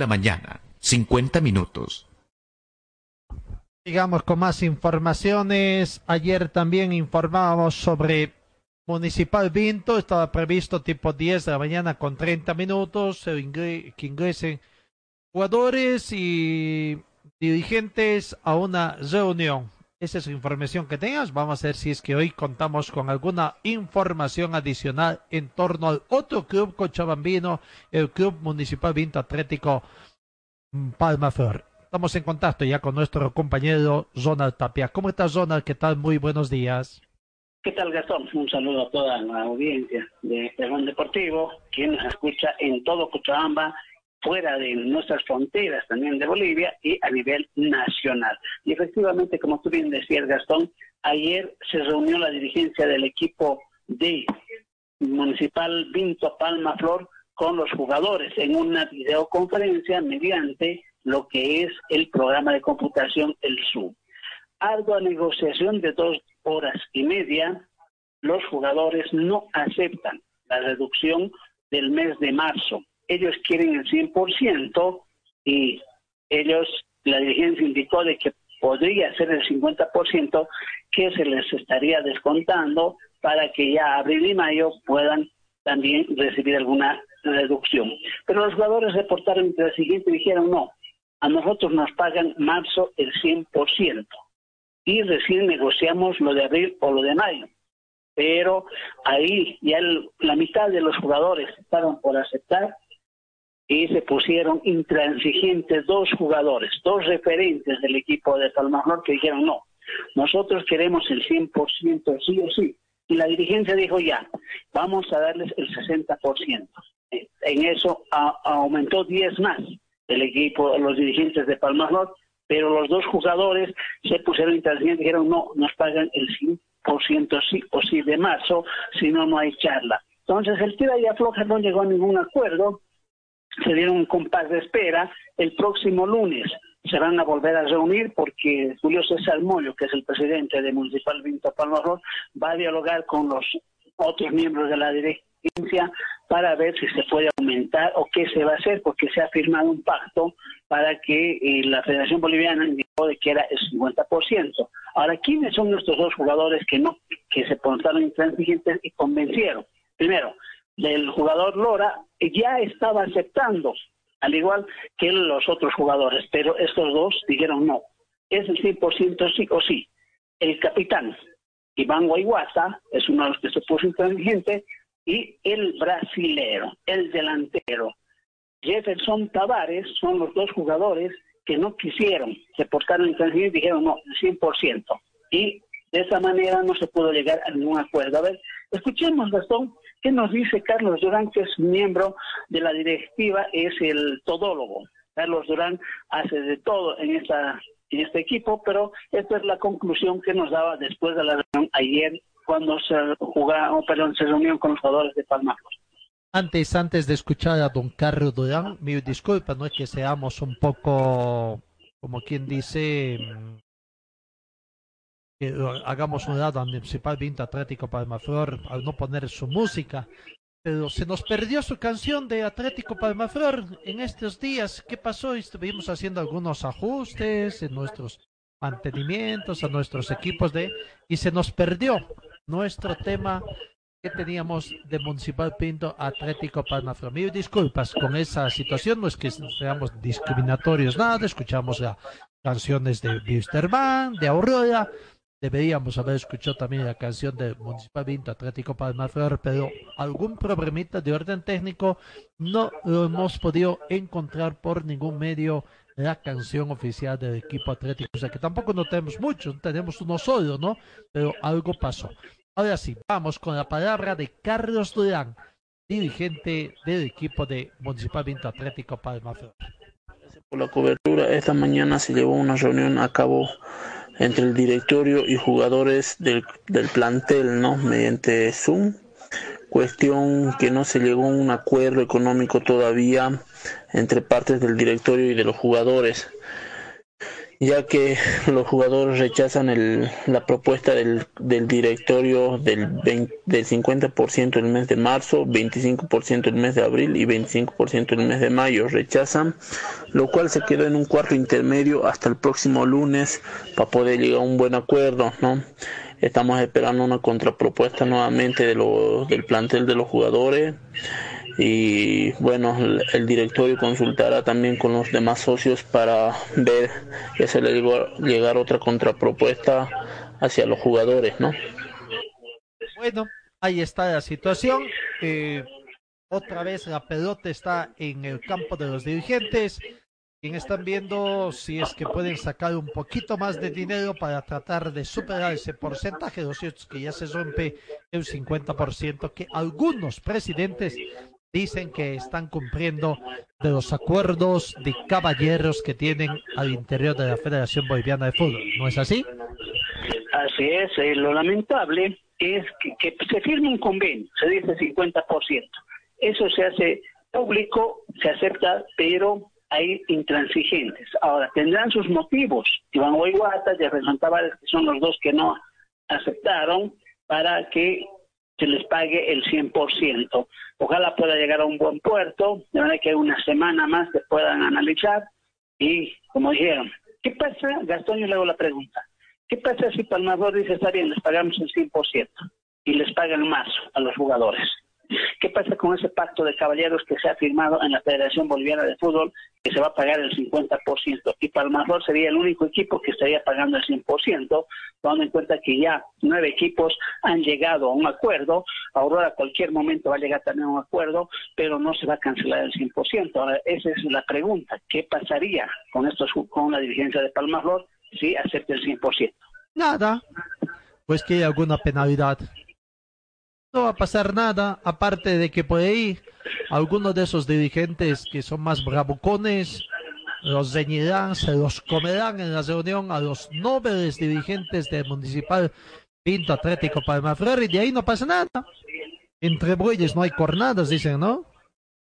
La mañana, 50 minutos. Sigamos con más informaciones. Ayer también informábamos sobre Municipal Vinto. Estaba previsto tipo 10 de la mañana con 30 minutos que ingresen jugadores y dirigentes a una reunión. Esa es la información que tengas. Vamos a ver si es que hoy contamos con alguna información adicional en torno al otro club cochabambino, el Club Municipal Vinto Atlético Palma Flor. Estamos en contacto ya con nuestro compañero Ronald Tapia. ¿Cómo estás, Ronald? ¿Qué tal? Muy buenos días. ¿Qué tal, Gastón? Un saludo a toda la audiencia de Perón Deportivo, quien nos escucha en todo Cochabamba fuera de nuestras fronteras también de Bolivia y a nivel nacional. Y efectivamente, como tú bien decías, Gastón, ayer se reunió la dirigencia del equipo de Municipal Vinto Palma Flor con los jugadores en una videoconferencia mediante lo que es el programa de computación, el Zoom. Ardua negociación de dos horas y media, los jugadores no aceptan la reducción del mes de marzo. Ellos quieren el 100% y ellos, la dirigencia indicó de que podría ser el 50% que se les estaría descontando para que ya abril y mayo puedan también recibir alguna reducción. Pero los jugadores reportaron entre el siguiente dijeron, no, a nosotros nos pagan marzo el 100% y recién negociamos lo de abril o lo de mayo. Pero ahí ya la mitad de los jugadores estaban por aceptar y se pusieron intransigentes dos jugadores, dos referentes del equipo de Palmajor que dijeron no, nosotros queremos el 100% sí o sí. Y la dirigencia dijo ya, vamos a darles el 60%. En eso aumentó 10 más el equipo, los dirigentes de Palmajor pero los dos jugadores se pusieron intransigentes y dijeron no, nos pagan el 100% sí o sí de marzo, si no, no hay charla. Entonces el tira y afloja no llegó a ningún acuerdo, se dieron un compás de espera, el próximo lunes se van a volver a reunir porque Julio César Mollo, que es el presidente de Municipal Vinto Palmarón, va a dialogar con los otros miembros de la dirigencia para ver si se puede aumentar o qué se va a hacer, porque se ha firmado un pacto para que eh, la Federación Boliviana indicó de que era el 50%. Ahora, ¿quiénes son estos dos jugadores que no, que se portaron intransigentes y convencieron? Primero, el jugador Lora ya estaba aceptando, al igual que los otros jugadores, pero estos dos dijeron no, es el 100% sí o sí. El capitán, Iván Guayguasa, es uno de los que se puso intransigente, y el brasilero, el delantero. Jefferson Tavares son los dos jugadores que no quisieron, se portaron intransigentes y dijeron no, el 100%. Y de esa manera no se pudo llegar a ningún acuerdo. A ver, escuchemos, Gastón, qué nos dice Carlos Durán, que es miembro de la directiva, es el todólogo. Carlos Durán hace de todo en esta en este equipo, pero esta es la conclusión que nos daba después de la reunión ayer cuando se jugaba, perdón, se reunió con los jugadores de Palma Antes, antes de escuchar a don Carlos Durán, mi disculpa, no es que seamos un poco, como quien dice, que hagamos un lado al Municipal Vinto Atlético Palmaflor al no poner su música, pero se nos perdió su canción de Atlético Palmaflor en estos días. ¿Qué pasó? Estuvimos haciendo algunos ajustes en nuestros mantenimientos, a nuestros equipos de y se nos perdió nuestro tema que teníamos de Municipal Pinto Atlético Palmaflor. Mil disculpas con esa situación, no es que seamos discriminatorios, nada, escuchamos ya canciones de Wisterman, de Aurora, Deberíamos haber escuchado también la canción de Municipal Vinto Atlético Palmaflor, pero algún problemita de orden técnico no lo hemos podido encontrar por ningún medio la canción oficial del equipo atlético. O sea que tampoco no tenemos mucho, tenemos uno solo, ¿no? Pero algo pasó. Ahora sí, vamos con la palabra de Carlos Durán, dirigente del equipo de Municipal Vinto Atlético Palmaflor. Por la cobertura, esta mañana se llevó una reunión a cabo entre el directorio y jugadores del, del plantel, ¿no? Mediante Zoom. Cuestión que no se llegó a un acuerdo económico todavía entre partes del directorio y de los jugadores ya que los jugadores rechazan el, la propuesta del, del directorio del, 20, del 50% el mes de marzo, 25% el mes de abril y 25% el mes de mayo. Rechazan, lo cual se quedó en un cuarto intermedio hasta el próximo lunes para poder llegar a un buen acuerdo, ¿no? Estamos esperando una contrapropuesta nuevamente de lo, del plantel de los jugadores y bueno, el, directorio consultará también con los demás socios para ver que se le llegar otra contrapropuesta hacia los jugadores, ¿no? Bueno, ahí está la situación. Eh, otra vez la pelota está en el campo de los dirigentes. Quien están viendo si es que pueden sacar un poquito más de dinero para tratar de superar ese porcentaje, lo cierto es que ya se rompe el 50% que algunos presidentes dicen que están cumpliendo de los acuerdos de caballeros que tienen al interior de la Federación Boliviana de Fútbol. ¿No es así? Así es, eh, lo lamentable es que, se firme un convenio, se dice 50%. Eso se hace público, se acepta, pero hay intransigentes. Ahora, tendrán sus motivos. Iván Guayguata y Jefferson Tavares, que son los dos que no aceptaron, para que se les pague el 100%. Ojalá pueda llegar a un buen puerto, de manera que una semana más se puedan analizar y, como dijeron, ¿qué pasa? Gastón, yo le hago la pregunta. ¿Qué pasa si Palmaflor dice, está bien, les pagamos el 100% y les pagan más a los jugadores? ¿Qué pasa con ese pacto de caballeros que se ha firmado en la Federación Boliviana de Fútbol que se va a pagar el 50%? Y Palmaflor sería el único equipo que estaría pagando el 100%, tomando en cuenta que ya nueve equipos han llegado a un acuerdo. Aurora a cualquier momento va a llegar también a un acuerdo, pero no se va a cancelar el 100%. Ahora, esa es la pregunta. ¿Qué pasaría con, estos, con la dirigencia de Palmaflor si acepta el 100%? Nada. Pues que hay alguna penalidad. No va a pasar nada, aparte de que por ahí algunos de esos dirigentes que son más bravucones los ceñirán, se los comerán en la reunión a los nobles dirigentes del Municipal Pinto Atlético Palmaflor y de ahí no pasa nada. Entre bueyes no hay cornadas, dicen, ¿no?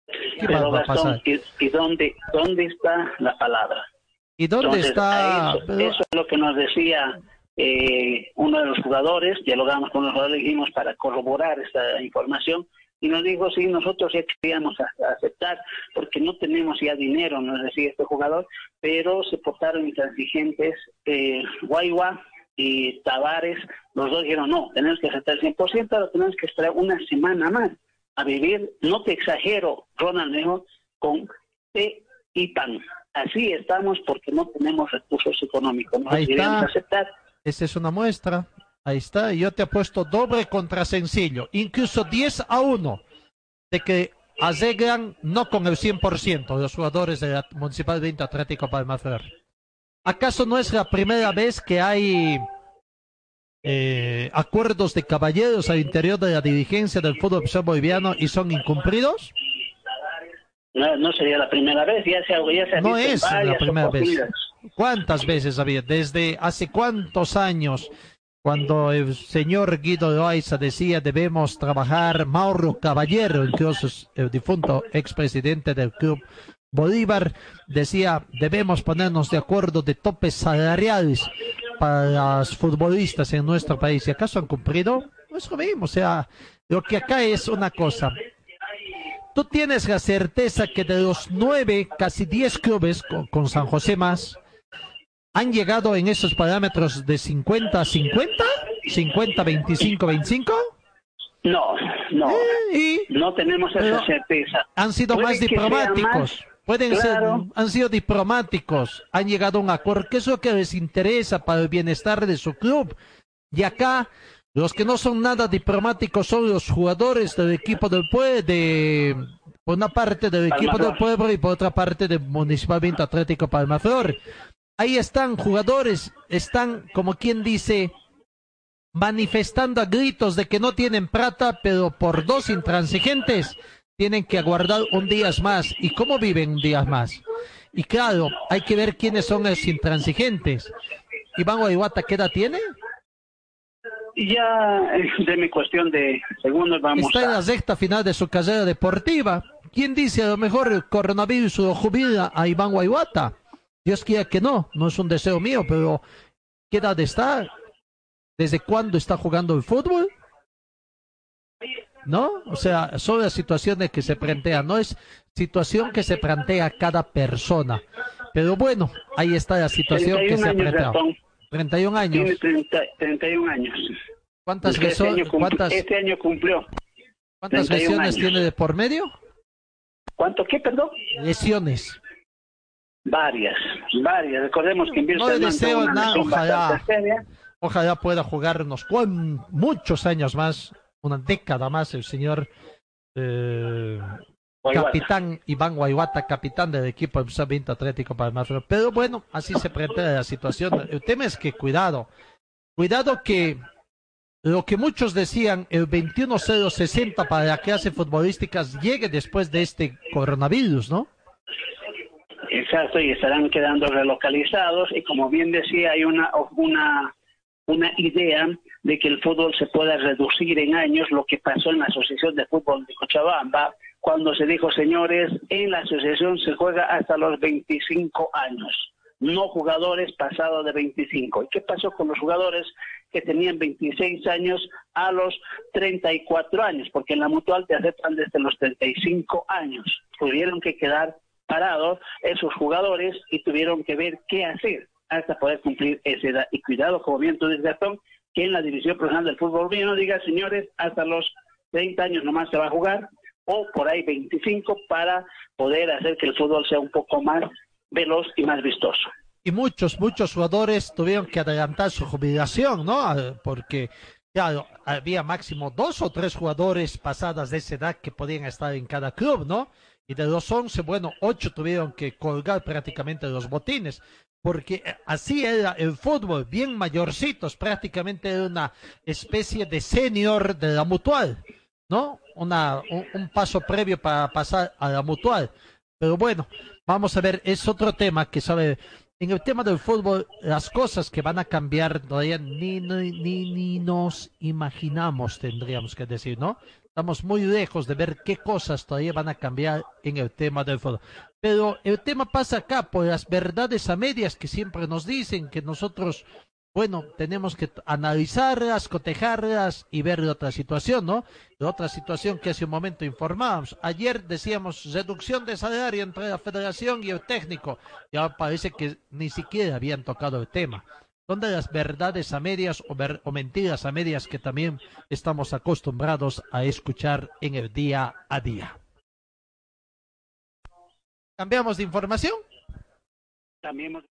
¿Qué Pero, va a pasar? ¿y, y dónde, dónde está la palabra? ¿Y dónde Entonces, está? Eso, Pero- eso es lo que nos decía eh, uno de los jugadores, dialogamos con los jugadores, dijimos para corroborar esta información, y nos dijo, sí, nosotros ya queríamos a- aceptar, porque no tenemos ya dinero, nos decía este jugador, pero se portaron intransigentes, eh, Guayua y Tavares, los dos dijeron, no, tenemos que aceptar el 100%, ahora tenemos que esperar una semana más a vivir, no te exagero, Ronald Nejo, con té y pan. Así estamos porque no tenemos recursos económicos. No está. aceptar. Esa es una muestra. Ahí está. Yo te apuesto doble contra sencillo. Incluso 10 a 1 de que arreglan no con el 100% los jugadores de la Municipal 20 Atlético Palmaflor. ¿Acaso no es la primera vez que hay eh, acuerdos de caballeros al interior de la dirigencia del fútbol boliviano y son incumplidos? No, no sería la primera vez, ya se, ya se ha No visto es la primera vez. ¿Cuántas veces había? ¿Desde hace cuántos años? Cuando el señor Guido Loaiza decía debemos trabajar, Mauro Caballero, es el difunto expresidente del club Bolívar, decía debemos ponernos de acuerdo de topes salariales para los futbolistas en nuestro país. ¿Y acaso han cumplido? No es lo mismo. O sea, lo que acá es una cosa. Tú tienes la certeza que de los nueve, casi diez clubes, con, con San José más, han llegado en esos parámetros de 50 a 50, 50, 25, 25. No, no. y no tenemos esa certeza. Han sido Puede más diplomáticos. más, Pueden claro. ser, han sido diplomáticos, han llegado a un acuerdo, que es lo que les interesa para el bienestar de su club. Y acá, los que no son nada diplomáticos son los jugadores del equipo del pueblo, de, por una parte del equipo Palmaflor. del pueblo y por otra parte del Municipal Vinto Atlético Palmaflor. Ahí están jugadores, están, como quien dice, manifestando a gritos de que no tienen plata, pero por dos intransigentes tienen que aguardar un día más. ¿Y cómo viven un día más? Y claro, hay que ver quiénes son los intransigentes. Iván Guayguata, ¿qué edad tiene? Ya de mi cuestión de segundos vamos Está en a... la sexta final de su carrera deportiva. ¿Quién dice a lo mejor el coronavirus lo jubila a Iván Guayguata? Dios quiera que no, no es un deseo mío, pero ¿qué edad está? ¿Desde cuándo está jugando el fútbol? ¿No? O sea, son las situaciones que se plantean, no es situación que se plantea cada persona. Pero bueno, ahí está la situación que 31 se ha planteado. Gastón. 31 años. Tiene 30 31 años. ¿Cuántas, Es que este, año cuántas, este año cumplió. cuántas 31 lesiones años. tiene de por medio? ¿Cuánto qué, perdón? Lesiones. Varias, varias. Recordemos que en No deseo nada, ojalá. Ojalá pueda jugar unos cuan- muchos años más, una década más, el señor eh, capitán Iván Guayguata, capitán del equipo del Vinto Atlético Palmaflor. Pero bueno, así se plantea la situación. El tema es que cuidado, cuidado que lo que muchos decían, el 21060 para la clase futbolísticas llegue después de este coronavirus, ¿no? Exacto, y estarán quedando relocalizados y como bien decía, hay una, una, una idea de que el fútbol se pueda reducir en años, lo que pasó en la Asociación de Fútbol de Cochabamba, cuando se dijo, señores, en la asociación se juega hasta los 25 años, no jugadores pasados de 25. ¿Y qué pasó con los jugadores que tenían 26 años a los 34 años? Porque en la mutual te aceptan desde los 35 años. Tuvieron que quedar parados esos jugadores y tuvieron que ver qué hacer hasta poder cumplir esa edad. Y cuidado, como bien tú dices, Gastón, que en la división profesional del fútbol no diga, señores, hasta los 30 años nomás se va a jugar, o por ahí 25 para poder hacer que el fútbol sea un poco más veloz y más vistoso. Y muchos, muchos jugadores tuvieron que adelantar su jubilación, ¿no? Porque ya había máximo dos o tres jugadores pasadas de esa edad que podían estar en cada club, ¿no? Y de los once, bueno, ocho tuvieron que colgar prácticamente los botines, porque así era el fútbol, bien mayorcitos, prácticamente era una especie de senior de la mutual, ¿no? Una, un, paso previo para pasar a la mutual. Pero bueno, vamos a ver, es otro tema que sabe, en el tema del fútbol, las cosas que van a cambiar todavía ni, ni, ni nos imaginamos, tendríamos que decir, ¿no? Estamos muy lejos de ver qué cosas todavía van a cambiar en el tema del fútbol. Pero el tema pasa acá por las verdades a medias que siempre nos dicen que nosotros, bueno, tenemos que analizarlas, cotejarlas y ver otra situación, ¿no? La otra situación que hace un momento informábamos. Ayer decíamos reducción de salario entre la federación y el técnico. Y ahora parece que ni siquiera habían tocado el tema son de las verdades a medias o, mentiras a medias que también estamos acostumbrados a escuchar en el día a día. ¿Cambiamos de información? También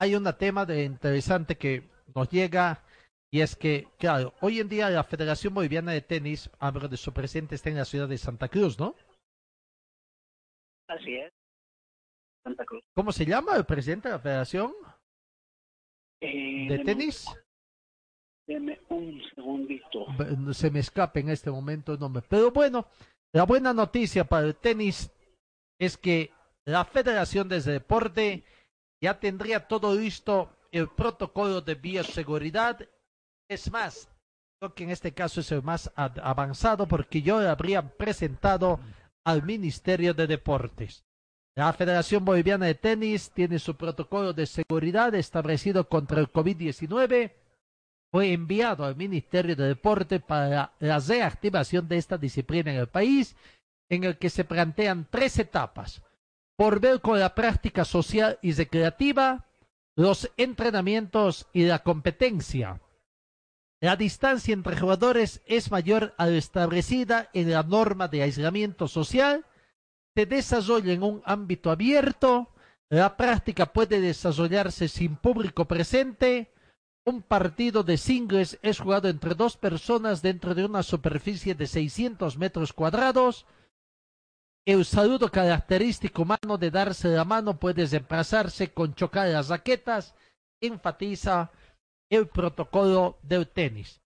Hay un tema de interesante que nos llega y es que, claro, hoy en día la Federación Boliviana de Tenis, hablo de su presidente, está en la ciudad de Santa Cruz, ¿no? Así es. Santa Cruz. ¿Cómo se llama el presidente de la Federación? Eh, ¿De tenis? Deme un segundito. Se me escapa en este momento el nombre. Pero bueno, la buena noticia para el tenis es que la Federación de Deporte ya tendría todo listo el protocolo de bioseguridad. Es más, creo que en este caso es el más avanzado porque yo lo habría presentado al Ministerio de Deportes. La Federación Boliviana de Tenis tiene su protocolo de seguridad establecido contra el COVID-19. Fue enviado al Ministerio de Deporte para la reactivación de esta disciplina en el país, en el que se plantean tres etapas. Por ver con la práctica social y recreativa, los entrenamientos y la competencia. La distancia entre jugadores es mayor a la establecida en la norma de aislamiento social se desarrolla en un ámbito abierto, la práctica puede desarrollarse sin público presente, un partido de singles es jugado entre dos personas dentro de una superficie de 600 metros cuadrados, el saludo característico humano de darse la mano puede reemplazarse con chocar las raquetas, enfatiza el protocolo del tenis.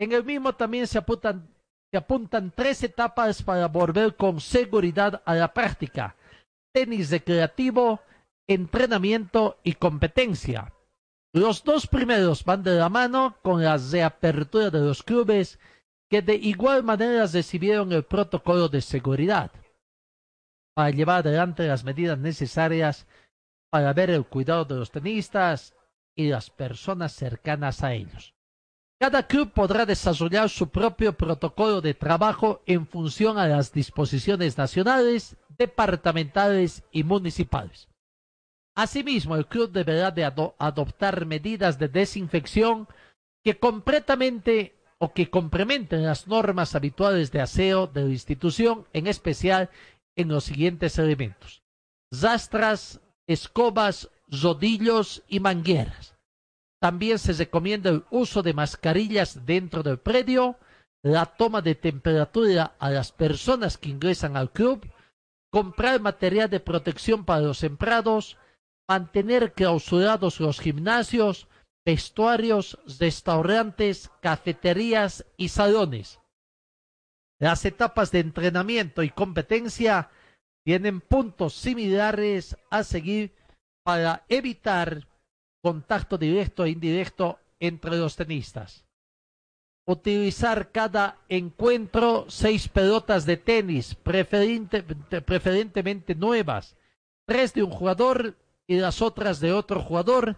En el mismo también se apuntan se apuntan tres etapas para volver con seguridad a la práctica. Tenis recreativo, entrenamiento y competencia. Los dos primeros van de la mano con la reapertura de los clubes que de igual manera recibieron el protocolo de seguridad para llevar adelante las medidas necesarias para ver el cuidado de los tenistas y las personas cercanas a ellos. Cada club podrá desarrollar su propio protocolo de trabajo en función a las disposiciones nacionales, departamentales y municipales. Asimismo, el club deberá de adoptar medidas de desinfección que completamente o que complementen las normas habituales de aseo de la institución, en especial en los siguientes elementos. Rastras, escobas, rodillos y mangueras también se recomienda el uso de mascarillas dentro del predio, la toma de temperatura a las personas que ingresan al club, comprar material de protección para los empleados, mantener clausurados los gimnasios, vestuarios, restaurantes, cafeterías y salones. Las etapas de entrenamiento y competencia tienen puntos similares a seguir para evitar contacto directo e indirecto entre los tenistas. Utilizar cada encuentro seis pelotas de tenis, preferentemente nuevas, tres de un jugador y las otras de otro jugador,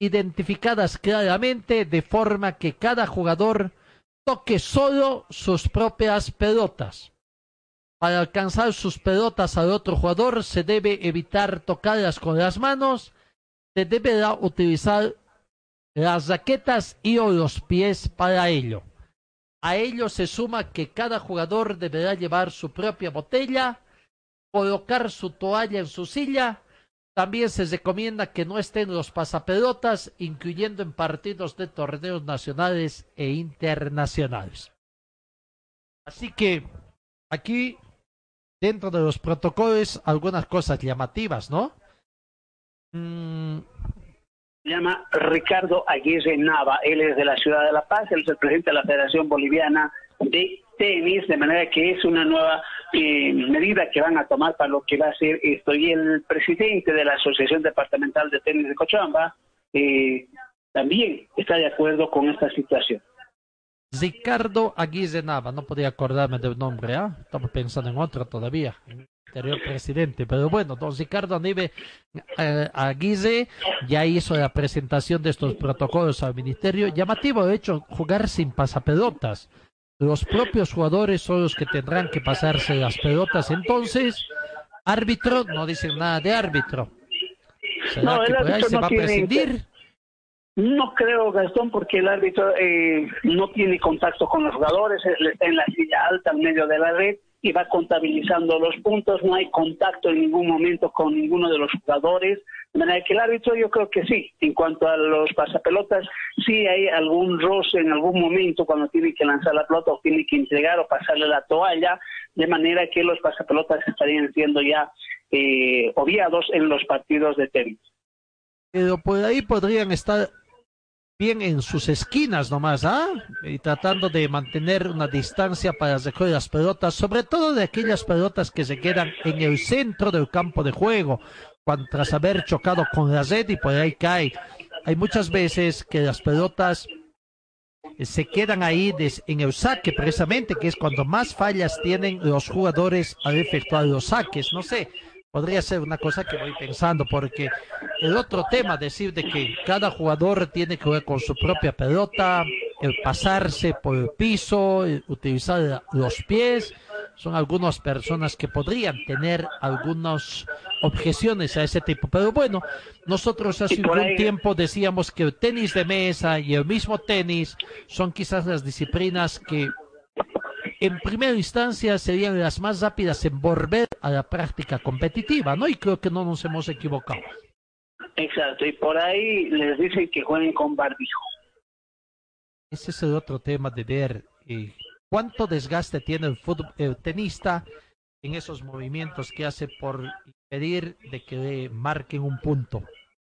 identificadas claramente de forma que cada jugador toque solo sus propias pelotas. Para alcanzar sus pelotas al otro jugador se debe evitar tocarlas con las manos, se deberá utilizar las raquetas y los pies para ello. A ello se suma que cada jugador deberá llevar su propia botella, colocar su toalla en su silla. También se recomienda que no estén los pasapelotas, incluyendo en partidos de torneos nacionales e internacionales. Así que aquí, dentro de los protocolos, algunas cosas llamativas, ¿no? Mm, se llama Ricardo Aguirre Nava. Él es de la ciudad de La Paz, él es el presidente de la Federación Boliviana de Tenis, de manera que es una nueva eh, medida que van a tomar para lo que va a ser esto. Y el presidente de la Asociación Departamental de Tenis de Cochabamba eh, también está de acuerdo con esta situación. Ricardo Aguirre Nava, no podía acordarme del nombre, ¿ah? Estamos pensando en otro todavía anterior presidente. Pero bueno, don Ricardo Anibe eh, Aguirre ya hizo la presentación de estos protocolos al ministerio. Llamativo, de hecho, jugar sin pasapelotas. Los propios jugadores son los que tendrán que pasarse las pelotas. Entonces, árbitro, no dicen nada de árbitro. ¿Será que por ahí se va a prescindir? No creo, Gastón, porque el árbitro eh, no tiene contacto con los jugadores, está en la silla alta, en medio de la red, y va contabilizando los puntos, no hay contacto en ningún momento con ninguno de los jugadores, de manera que el árbitro yo creo que sí, en cuanto a los pasapelotas, sí hay algún roce en algún momento cuando tiene que lanzar la pelota o tiene que entregar o pasarle la toalla, de manera que los pasapelotas estarían siendo ya eh, obviados en los partidos de tenis. Pero por ahí podrían estar bien en sus esquinas nomás, ¿ah? Y tratando de mantener una distancia para recoger las pelotas, sobre todo de aquellas pelotas que se quedan en el centro del campo de juego, cuando, tras haber chocado con la red y por ahí cae. Hay muchas veces que las pelotas se quedan ahí en el saque precisamente, que es cuando más fallas tienen los jugadores al efectuar los saques. No sé, podría ser una cosa que voy pensando, porque el otro tema, decir de que cada jugador tiene que jugar con su propia pelota, el pasarse por el piso, utilizar los pies, son algunas personas que podrían tener algunas objeciones a ese tipo. Pero bueno, nosotros hace un tiempo decíamos que el tenis de mesa y el mismo tenis son quizás las disciplinas que en primera instancia serían las más rápidas en volver a la práctica competitiva, ¿no? Y creo que no nos hemos equivocado. Exacto, y por ahí les dicen que jueguen con barbijo. Ese es el otro tema de ver eh, cuánto desgaste tiene el, fútbol, el tenista en esos movimientos que hace por impedir de que le marquen un punto,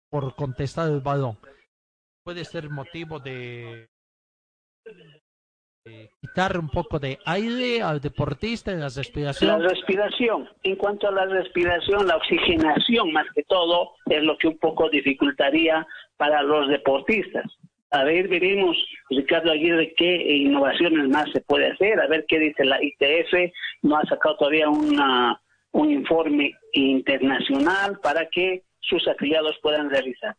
por contestar el balón. Puede ser motivo de quitar un poco de aire al deportista en la respiración? La respiración. En cuanto a la respiración, la oxigenación más que todo es lo que un poco dificultaría para los deportistas. A ver, veremos, Ricardo Aguirre, qué innovaciones más se puede hacer, a ver qué dice la ITF. No ha sacado todavía una, un informe internacional para que sus afiliados puedan realizar.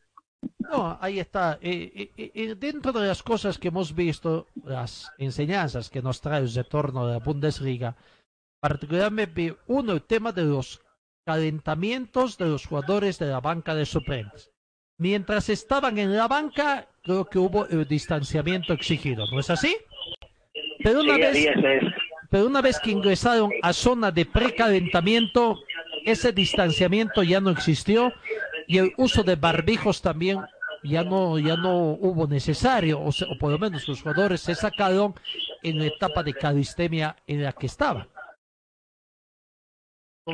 No, ahí está. Eh, eh, eh, dentro de las cosas que hemos visto, las enseñanzas que nos trae el retorno de la Bundesliga, particularmente uno, el tema de los calentamientos de los jugadores de la banca de suplentes. Mientras estaban en la banca, creo que hubo el distanciamiento exigido, ¿no es así? Pero una, vez, pero una vez que ingresaron a zona de precalentamiento, ese distanciamiento ya no existió y el uso de barbijos también ya no ya no hubo necesario o, por lo menos los jugadores se sacaron en la etapa de calistemia en la que estaban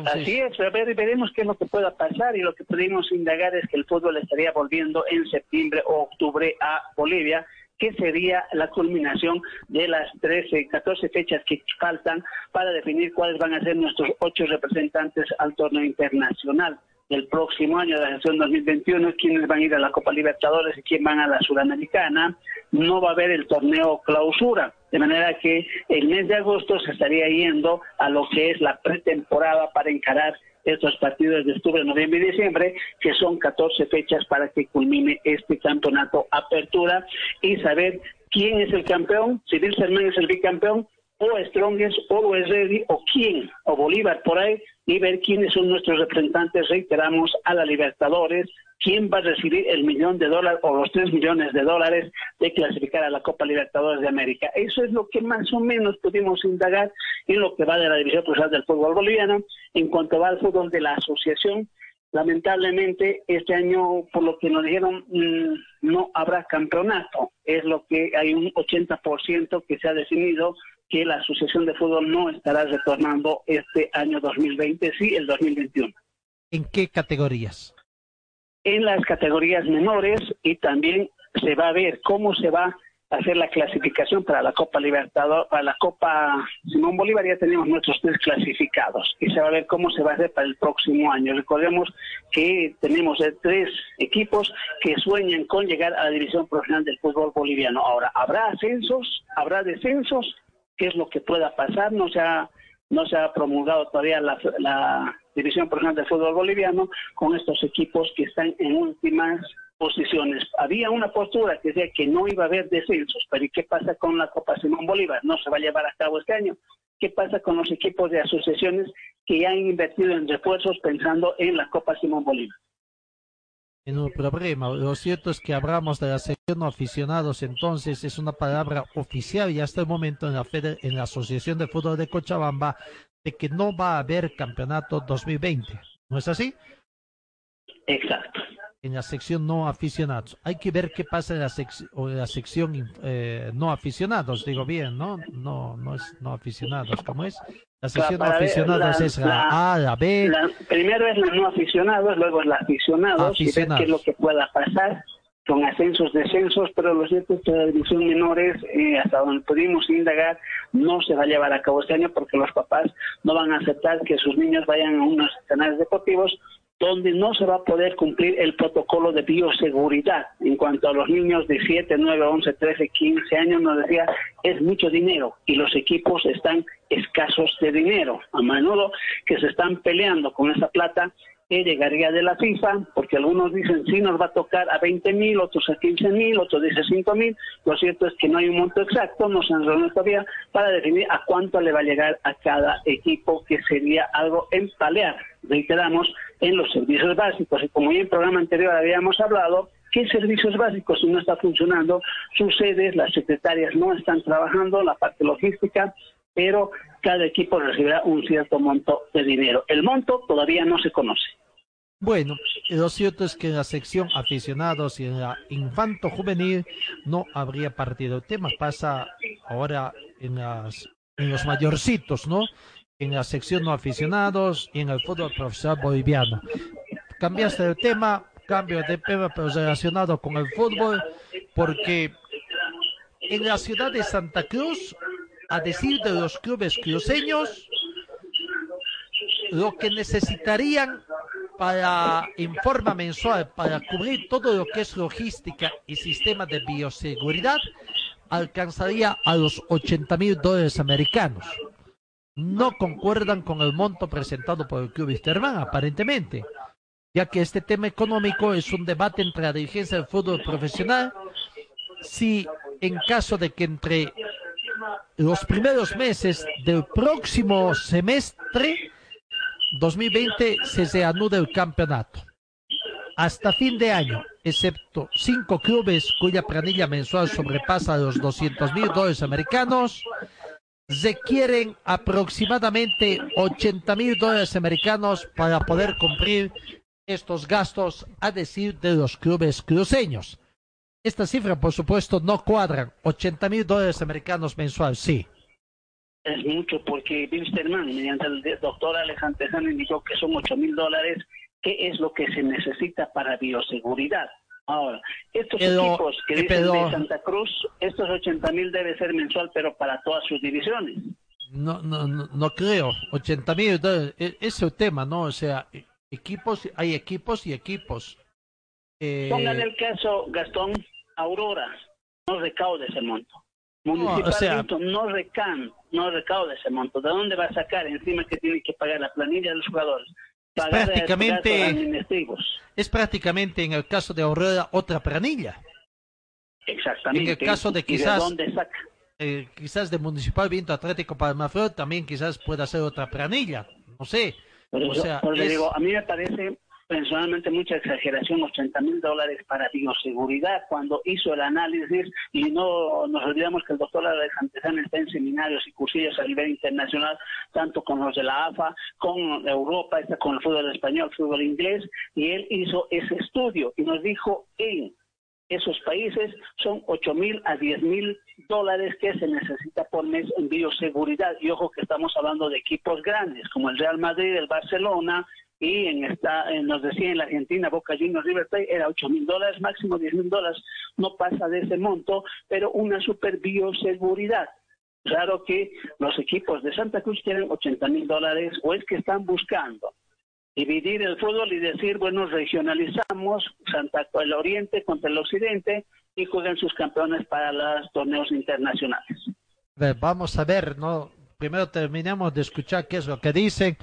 Así es, a ver, veremos qué es lo que pueda pasar y lo que pudimos indagar es que el fútbol estaría volviendo en septiembre o octubre a Bolivia, que sería la culminación de las 13, 14 fechas que faltan para definir cuáles van a ser nuestros ocho representantes al torneo internacional del próximo año de la gestión 2021, quiénes van a ir a la Copa Libertadores y quién van a la Sudamericana. No va a haber el torneo clausura, de manera que el mes de agosto se estaría yendo a lo que es la pretemporada para encarar estos partidos de octubre, noviembre y diciembre, que son 14 fechas para que culmine este campeonato apertura y saber quién es el campeón, si Wilstermann es el bicampeón, o Strongest, o Ready, o quién, o Bolívar por ahí, y ver quiénes son nuestros representantes, reiteramos, a la Libertadores, quién va a recibir el millón de dólares o los tres millones de dólares de clasificar a la Copa Libertadores de América. Eso es lo que más o menos pudimos indagar en lo que va de la División Profesional del Fútbol Boliviano. En cuanto va al fútbol de la asociación, lamentablemente este año, por lo que nos dijeron, mm, no habrá campeonato. Es lo que hay un 80% que se ha definido que la Asociación de Fútbol no estará retornando este año 2020, sí, el 2021. ¿En qué categorías? En las categorías menores y también se va a ver cómo se va a hacer la clasificación para la Copa Libertador, para la Copa Simón Bolívar ya tenemos nuestros tres clasificados y se va a ver cómo se va a hacer para el próximo año. Recordemos que tenemos tres equipos que sueñan con llegar a la división profesional del fútbol boliviano. Ahora, ¿habrá ascensos? ¿Habrá descensos? Qué es lo que pueda pasar. No se ha, no se ha promulgado todavía la, la División Profesional de Fútbol Boliviano con estos equipos que están en últimas posiciones. Había una postura que decía que no iba a haber descensos, pero ¿y qué pasa con la Copa Simón Bolívar? No se va a llevar a cabo este año. ¿Qué pasa con los equipos de asociaciones que ya han invertido en refuerzos pensando en la Copa Simón Bolívar? En un problema. Lo cierto es que hablamos de la sección aficionados, entonces es una palabra oficial y hasta el momento en la, en la Asociación de Fútbol de Cochabamba de que no va a haber campeonato 2020. ¿No es así? Exacto. En la sección no aficionados. Hay que ver qué pasa en la, la sección eh, no aficionados, digo bien, ¿no? No, no es no aficionados, ¿cómo es? La sección no aficionados es la, A, la B. primero es la no aficionados, luego es la aficionados, y ver qué es lo que pueda pasar con ascensos, descensos, pero lo cierto es que la división menores, eh, hasta donde pudimos indagar, no se va a llevar a cabo este año porque los papás no van a aceptar que sus niños vayan a unos canales deportivos donde no se va a poder cumplir el protocolo de bioseguridad. En cuanto a los niños de 7, 9, 11, 13, 15 años, nos decía, es mucho dinero y los equipos están escasos de dinero. A menudo que se están peleando con esa plata que llegaría de la FIFA, porque algunos dicen sí nos va a tocar a 20 mil, otros a 15 mil, otros dicen 5 mil. Lo cierto es que no hay un monto exacto, no se han reunido todavía para definir a cuánto le va a llegar a cada equipo, que sería algo en palear, reiteramos, en los servicios básicos. Y como en el programa anterior habíamos hablado, ¿Qué servicios básicos si no está funcionando? Sus sedes, las secretarias no están trabajando, la parte logística, pero cada equipo recibirá un cierto monto de dinero. El monto todavía no se conoce. Bueno, lo cierto es que en la sección aficionados y en la infanto juvenil no habría partido. El tema pasa ahora en, las, en los mayorcitos, ¿no? En la sección no aficionados y en el fútbol profesional boliviano. Cambiaste de tema, cambio de tema, pero relacionado con el fútbol, porque en la ciudad de Santa Cruz, a decir de los clubes cruceños, lo que necesitarían para informa mensual para cubrir todo lo que es logística y sistema de bioseguridad alcanzaría a los 80 mil dólares americanos. No concuerdan con el monto presentado por el Club Isterman, aparentemente, ya que este tema económico es un debate entre la dirigencia del fútbol profesional. Si en caso de que entre los primeros meses del próximo semestre 2020 se reanuda el campeonato. Hasta fin de año, excepto cinco clubes cuya planilla mensual sobrepasa los 200 mil dólares americanos, requieren aproximadamente 80 mil dólares americanos para poder cumplir estos gastos, a decir de los clubes cruceños. Esta cifra, por supuesto, no cuadran. 80 mil dólares americanos mensual, sí. Es mucho porque Wilstermann, mediante el doctor Alejandro Tejano, indicó que son 8 mil dólares, que es lo que se necesita para bioseguridad. Ahora, estos equipos que dicen de Santa Cruz, estos 80 mil debe ser mensual, pero para todas sus divisiones. No, no, no, no creo. 80 mil e- Ese es el tema, ¿no? O sea, e- equipos, hay equipos y equipos. Eh, Póngale el caso, Gastón, Aurora, no recaude ese monto. No, Municipal o sea- Vinto no recan, no recaude ese monto. ¿De dónde va a sacar? Encima que tiene que pagar la planilla de los jugadores. A prácticamente- es prácticamente en el caso de Aurora otra planilla. Exactamente. En el caso de ¿Y quizás, saca? eh, quizás de Municipal Viento Atlético Palmaflor también quizás pueda ser otra planilla. No sé. Por O sea, por es- digo, a mí me parece personalmente mucha exageración 80 mil dólares para bioseguridad cuando hizo el análisis y no nos olvidamos que el doctor Alejandro Tejano está en seminarios y cursillos a nivel internacional tanto con los de la AFA con Europa está con el fútbol español fútbol inglés y él hizo ese estudio y nos dijo en esos países son 8 mil a 10 mil dólares que se necesita por mes en bioseguridad. Y ojo que estamos hablando de equipos grandes como el Real Madrid, el Barcelona y en esta, nos decía en la Argentina, Boca Juniors River Plate era 8 mil dólares, máximo 10 mil dólares, no pasa de ese monto, pero una super bioseguridad. Claro que los equipos de Santa Cruz quieren 80 mil dólares o es que están buscando dividir el fútbol y decir, bueno, regionalizamos Santa el Oriente contra el Occidente y juegan sus campeones para los torneos internacionales. Vamos a ver, ¿no? Primero terminemos de escuchar qué es lo que dicen.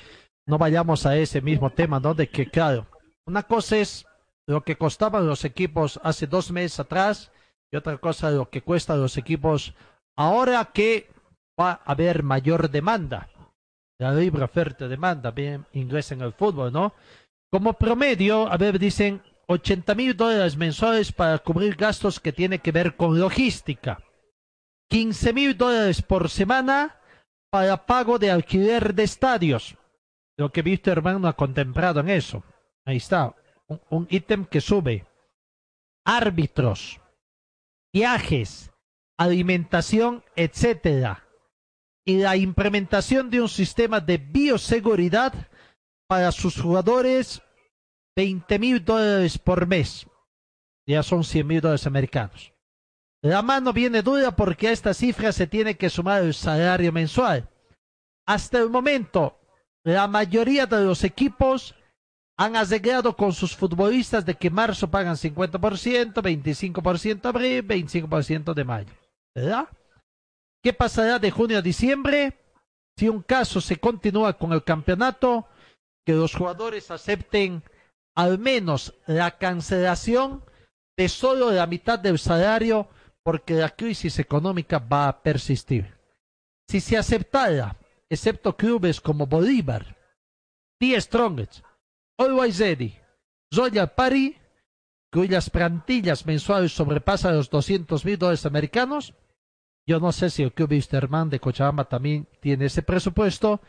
No vayamos a ese mismo tema, ¿no? De que, claro, una cosa es lo que costaban los equipos hace dos meses atrás y otra cosa lo que cuestan los equipos ahora que va a haber mayor demanda. La libre oferta demanda, bien inglés en el fútbol, ¿no? Como promedio, a ver, dicen 80 mil dólares mensuales para cubrir gastos que tienen que ver con logística. 15 mil dólares por semana para pago de alquiler de estadios. Lo que Víctor Hermano ha contemplado en eso. Ahí está, un, un ítem que sube. Árbitros, viajes, alimentación, etcétera. Y la implementación de un sistema de bioseguridad para sus jugadores, 20 mil dólares por mes. Ya son 100 mil dólares americanos. La mano viene dura porque a esta cifra se tiene que sumar el salario mensual. Hasta el momento, la mayoría de los equipos han arreglado con sus futbolistas de que marzo pagan 50%, 25% abril, 25% de mayo. ¿Verdad? ¿Qué pasará de junio a diciembre? Si un caso se continúa con el campeonato, que los jugadores acepten al menos la cancelación de solo la mitad del salario porque la crisis económica va a persistir. Si se aceptara, excepto clubes como Bolívar, The Strongest, Always Ready, Royal Party, cuyas plantillas mensuales sobrepasan los 200 mil dólares americanos, yo no sé si el club Wisterman de Cochabamba también tiene ese presupuesto,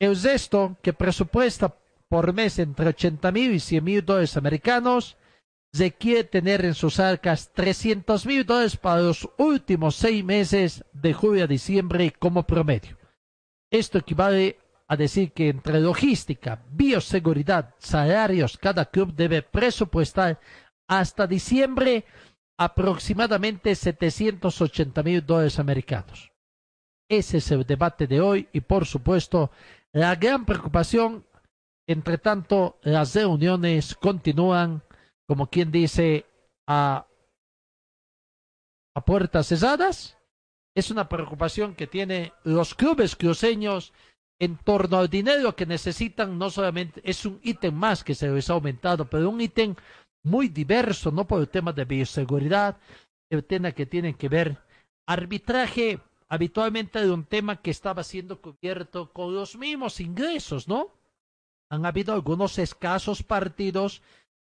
el resto que presupuesta por mes entre 80 mil y 100 mil dólares americanos, requiere tener en sus arcas 300 mil dólares para los últimos seis meses de julio a diciembre como promedio. Esto equivale a decir que entre logística, bioseguridad, salarios, cada club debe presupuestar hasta diciembre aproximadamente 780 mil dólares americanos. Ese es el debate de hoy y por supuesto la gran preocupación, entre tanto las reuniones continúan como quien dice, a, a puertas cesadas, es una preocupación que tienen los clubes cruceños en torno al dinero que necesitan, no solamente es un ítem más que se les ha aumentado, pero un ítem muy diverso, no por el tema de bioseguridad, el tema que tiene que ver arbitraje, habitualmente de un tema que estaba siendo cubierto con los mismos ingresos, ¿no? Han habido algunos escasos partidos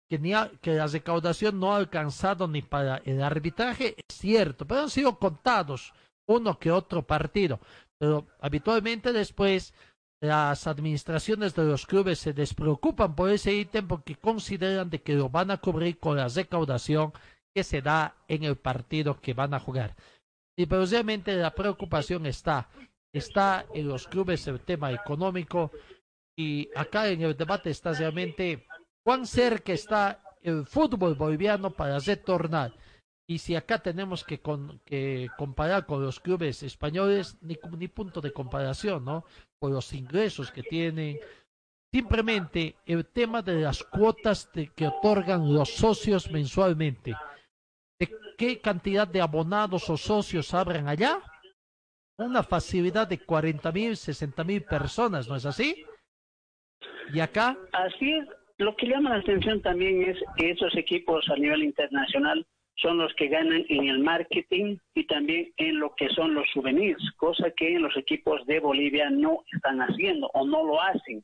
que, ni ha- que la recaudación no ha alcanzado ni para el arbitraje, es cierto, pero han sido contados uno que otro partido. Pero habitualmente después las administraciones de los clubes se despreocupan por ese ítem porque consideran de que lo van a cubrir con la recaudación que se da en el partido que van a jugar. Y pero realmente la preocupación está está en los clubes el tema económico y acá en el debate está realmente cuán cerca está el fútbol boliviano para retornar. Y si acá tenemos que, que comparar con los clubes españoles, ni, ni punto de comparación, ¿no? Por los ingresos que tienen. Simplemente el tema de las cuotas que otorgan los socios mensualmente. ¿De qué cantidad de abonados o socios abren allá? Una facilidad de 40 mil, 60 mil personas, ¿no es así? ¿Y acá? Así es. Lo que llama la atención también es que esos equipos a nivel internacional son los que ganan en el marketing y también en lo que son los souvenirs, cosa que en los equipos de Bolivia no están haciendo o no lo hacen,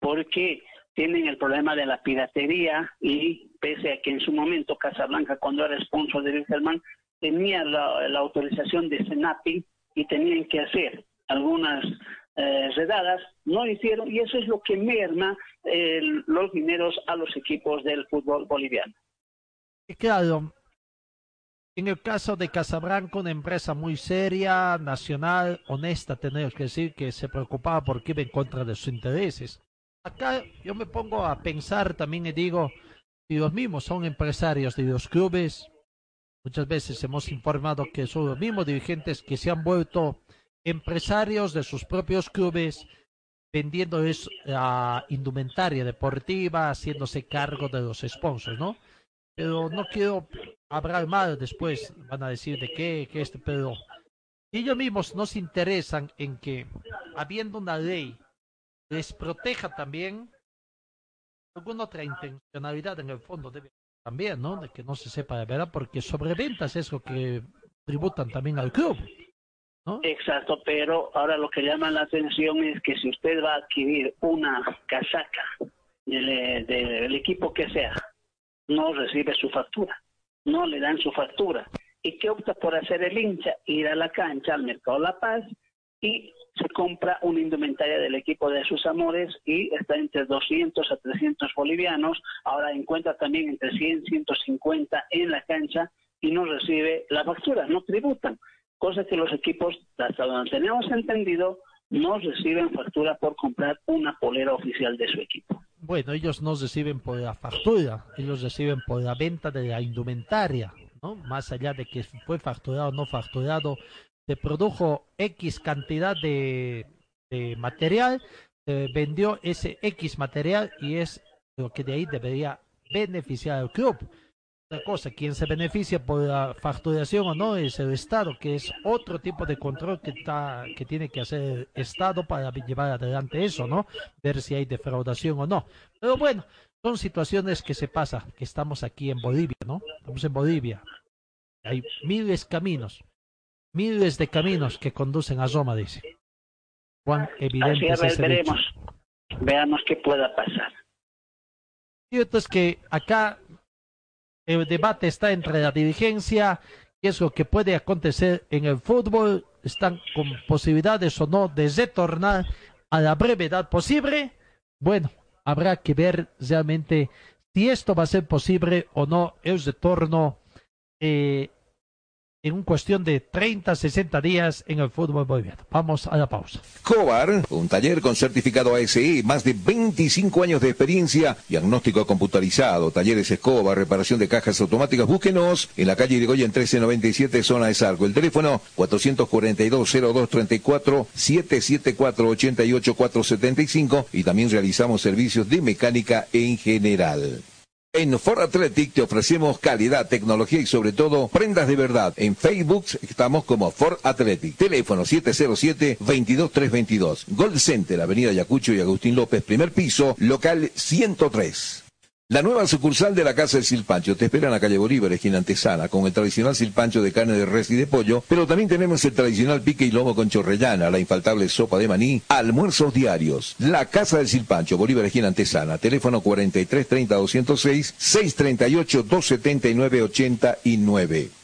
porque tienen el problema de la piratería y pese a que en su momento Casablanca, cuando era sponsor de Wilhelman, tenía la, autorización de Senapi y tenían que hacer algunas eh, redadas, no hicieron y eso es lo que merma eh, los dineros a los equipos del fútbol boliviano. Claro, en el caso de Casablanca, una empresa muy seria, nacional, honesta, tenemos que decir que se preocupaba porque iba en contra de sus intereses. Acá yo me pongo a pensar también y digo, si los mismos son empresarios de los clubes, muchas veces hemos informado que son los mismos dirigentes que se han vuelto empresarios de sus propios clubes, vendiendo la indumentaria deportiva, haciéndose cargo de los sponsors, ¿no? Pero no quiero hablar mal después, van a decir de qué, que este, pero ellos mismos no se interesan en que, habiendo una ley, les proteja también alguna otra intencionalidad en el fondo debe también, ¿no? De que no se sepa de verdad, porque sobreventas es lo que tributan también al club. Exacto, pero ahora lo que llama la atención es que si usted va a adquirir una casaca del, del equipo que sea, no recibe su factura, no le dan su factura. ¿Y qué opta por hacer el hincha? Ir a la cancha, al Mercado La Paz, y se compra una indumentaria del equipo de sus amores y está entre 200 a 300 bolivianos, ahora encuentra también entre 100 150 en la cancha y no recibe la factura, no tributan cosa que los equipos, hasta donde tenemos entendido, no reciben factura por comprar una polera oficial de su equipo. Bueno, ellos no reciben por la factura, ellos reciben por la venta de la indumentaria, ¿no? Más allá de que fue facturado o no facturado, se produjo X cantidad de, material, vendió ese X material y es lo que de ahí debería beneficiar al club cosa, quien se beneficia por la facturación o no es el Estado, que es otro tipo de control que, está, que tiene que hacer el Estado para llevar adelante eso, ¿no? Ver si hay defraudación o no. Pero bueno, son situaciones que se pasan, que estamos aquí en Bolivia, ¿no? Estamos en Bolivia. Hay miles de caminos, miles de caminos que conducen a Roma, dice. Juan, evidente es veremos, veamos qué pueda pasar. Cierto es que acá el debate está entre la dirigencia, qué es lo que puede acontecer en el fútbol, están con posibilidades o no de retornar a la brevedad posible. Bueno, habrá que ver realmente si esto va a ser posible o no el retorno eh, en cuestión de 30, 60 días en el fútbol boliviano. Vamos a la pausa. Cobar, un taller con certificado ASE, más de 25 años de experiencia, diagnóstico computarizado, talleres Escobar, reparación de cajas automáticas. Búsquenos en la calle Irigoyen 1397, zona de Sarco. El teléfono 442-0234, 774-88475 y también realizamos servicios de mecánica en general. En Ford Athletic te ofrecemos calidad, tecnología y sobre todo prendas de verdad. En Facebook estamos como Ford Athletic. Teléfono 707-22322. Gold Center, Avenida Yacucho y Agustín López, primer piso, local 103. La nueva sucursal de la Casa del Silpancho te espera en la calle Bolívar, esquina antesana, con el tradicional silpancho de carne de res y de pollo, pero también tenemos el tradicional pique y lomo con chorrellana, la infaltable sopa de maní, almuerzos diarios. La Casa del Silpancho, Bolívar, esquina antesana, teléfono 43 30 206 638 279 89.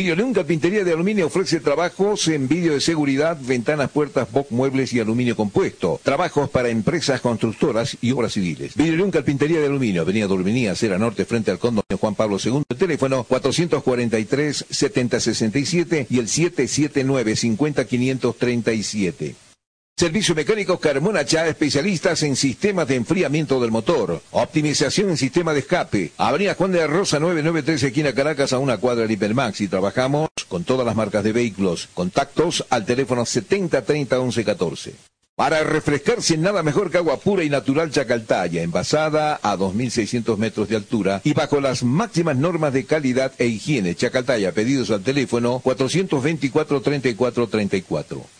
Videoleón Carpintería de Aluminio ofrece trabajos en vídeo de seguridad, ventanas, puertas, box, muebles y aluminio compuesto. Trabajos para empresas constructoras y obras civiles. Videoleón Carpintería de Aluminio, Avenida Dorminía, Cera Norte, frente al condominio Juan Pablo II. Teléfono 443-7067 y el 779-50537. Servicio mecánico Carmona Chá, especialistas en sistemas de enfriamiento del motor, optimización en sistema de escape. Avenida Juan de Rosa 993, esquina Caracas, a una cuadra de Hipermax. Y trabajamos con todas las marcas de vehículos. Contactos al teléfono 70 30 11 14. Para refrescarse nada mejor que agua pura y natural Chacaltaya, envasada a 2.600 metros de altura y bajo las máximas normas de calidad e higiene. Chacaltaya, pedidos al teléfono 424 34 34.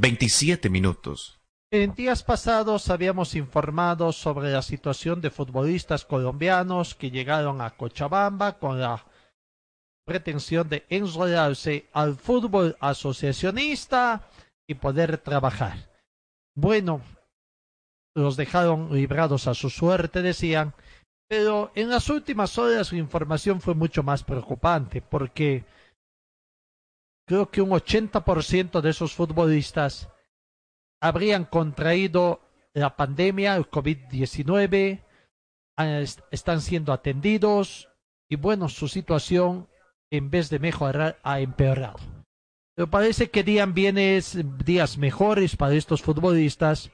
27 minutos. En días pasados habíamos informado sobre la situación de futbolistas colombianos que llegaron a Cochabamba con la pretensión de enrolarse al fútbol asociacionista y poder trabajar. Bueno, los dejaron librados a su suerte, decían, pero en las últimas horas la información fue mucho más preocupante porque creo que un 80% de esos futbolistas habrían contraído la pandemia, el COVID-19, están siendo atendidos y bueno, su situación en vez de mejorar ha empeorado. Pero parece que días bienes días mejores para estos futbolistas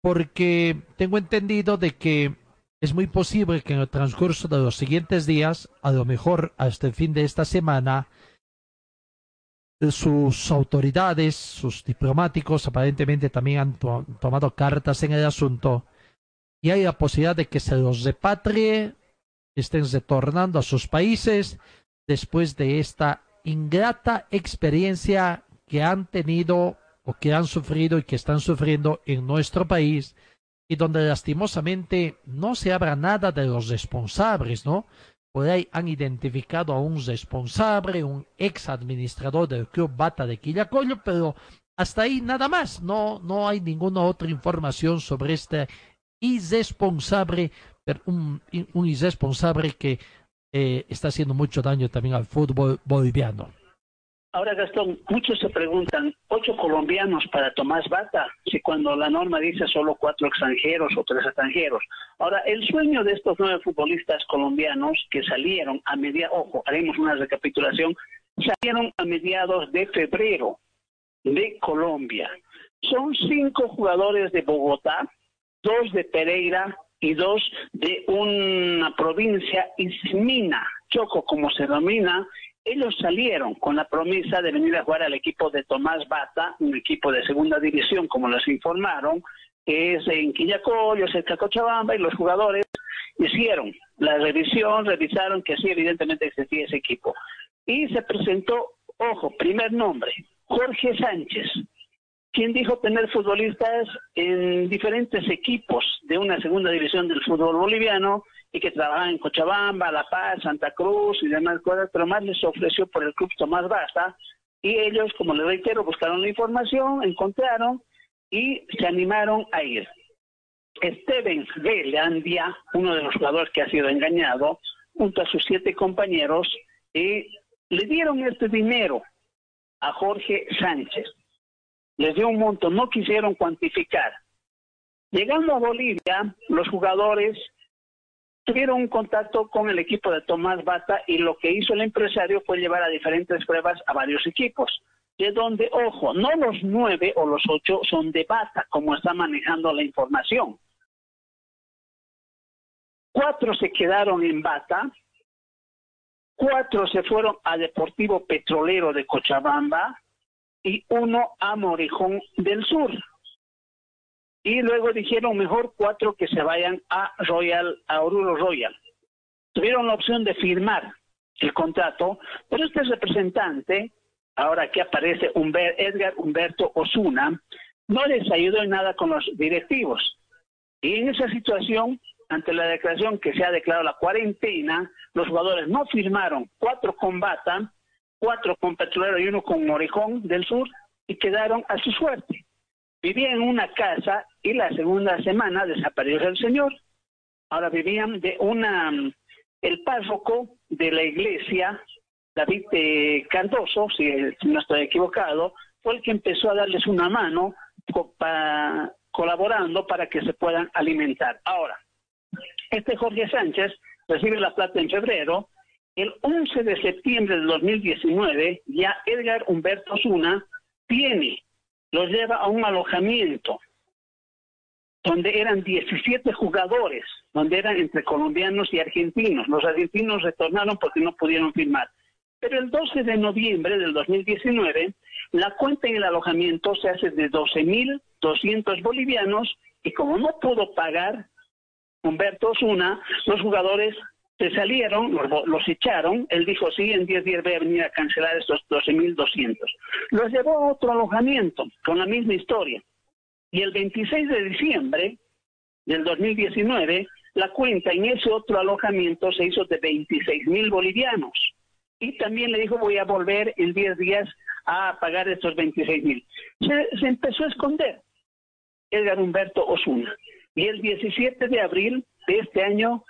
porque tengo entendido de que es muy posible que en el transcurso de los siguientes días, a lo mejor hasta el fin de esta semana, sus autoridades, sus diplomáticos, aparentemente también han to tomado cartas en el asunto y hay la posibilidad de que se los repatrie, estén retornando a sus países después de esta ingrata experiencia que han tenido o que han sufrido y que están sufriendo en nuestro país y donde lastimosamente no se habla nada de los responsables, ¿no? Por ahí han identificado a un responsable, un ex administrador del club Bata de Quillacollo, pero hasta ahí nada más. No, no hay ninguna otra información sobre este irresponsable, un, un irresponsable que eh, está haciendo mucho daño también al fútbol boliviano. Ahora, Gastón, muchos se preguntan, ¿ocho colombianos para Tomás Bata? Si cuando la norma dice solo cuatro extranjeros o tres extranjeros. Ahora, el sueño de estos nueve futbolistas colombianos que salieron a media, ojo, haremos una recapitulación, salieron a mediados de febrero de Colombia. Son cinco jugadores de Bogotá, dos de Pereira y dos de una provincia, Ismina, Choco como se denomina, ellos salieron con la promesa de venir a jugar al equipo de Tomás Bata, un equipo de segunda división, como les informaron, que es en Quillacollo, cerca de Cochabamba, y los jugadores hicieron la revisión, revisaron que sí, evidentemente existía ese equipo. Y se presentó, ojo, primer nombre, Jorge Sánchez, quien dijo tener futbolistas en diferentes equipos de una segunda división del fútbol boliviano, y que trabajaban en Cochabamba, La Paz, Santa Cruz y demás cosas, pero más les ofreció por el club Tomás Basta y ellos, como les reitero, buscaron la información, encontraron y se animaron a ir. Steven de Leandia, uno de los jugadores que ha sido engañado, junto a sus siete compañeros, le dieron este dinero a Jorge Sánchez. Les dio un monto, no quisieron cuantificar. Llegando a Bolivia, los jugadores tuvieron un contacto con el equipo de Tomás Bata y lo que hizo el empresario fue llevar a diferentes pruebas a varios equipos, de donde, ojo, no los nueve o los ocho son de Bata, como está manejando la información. Cuatro se quedaron en Bata, cuatro se fueron a Deportivo Petrolero de Cochabamba y uno a Morejón del Sur y luego dijeron mejor cuatro que se vayan a Royal, a Oruro Royal. Tuvieron la opción de firmar el contrato, pero este representante, ahora que aparece Edgar Humberto Osuna, no les ayudó en nada con los directivos. Y en esa situación, ante la declaración que se ha declarado la cuarentena, los jugadores no firmaron, cuatro con Bata, cuatro con Petrolero y uno con Morejón del Sur, y quedaron a su suerte. Vivía en una casa y la segunda semana desapareció el señor. Ahora vivían de una, el párroco de la iglesia, David Cardoso, si, no estoy equivocado, fue el que empezó a darles una mano colaborando para que se puedan alimentar. Ahora, este Jorge Sánchez recibe la plata en febrero. El 11 de septiembre de 2019, ya Edgar Humberto Zuna tiene los lleva a un alojamiento donde eran 17 jugadores, donde eran entre colombianos y argentinos. Los argentinos retornaron porque no pudieron firmar. Pero el 12 de noviembre del 2019, la cuenta en el alojamiento se hace de 12.200 bolivianos y como no pudo pagar Humberto Osuna, los jugadores se salieron, los, echaron, él dijo, sí, en 10 días voy a venir a cancelar estos 12.200. Los llevó a otro alojamiento con la misma historia. Y el 26 de diciembre del 2019, la cuenta en ese otro alojamiento se hizo de 26.000 bolivianos. Y también le dijo, voy a volver en 10 días a pagar estos 26.000. Se, se empezó a esconder Edgar Humberto Osuna. Y el 17 de abril de este año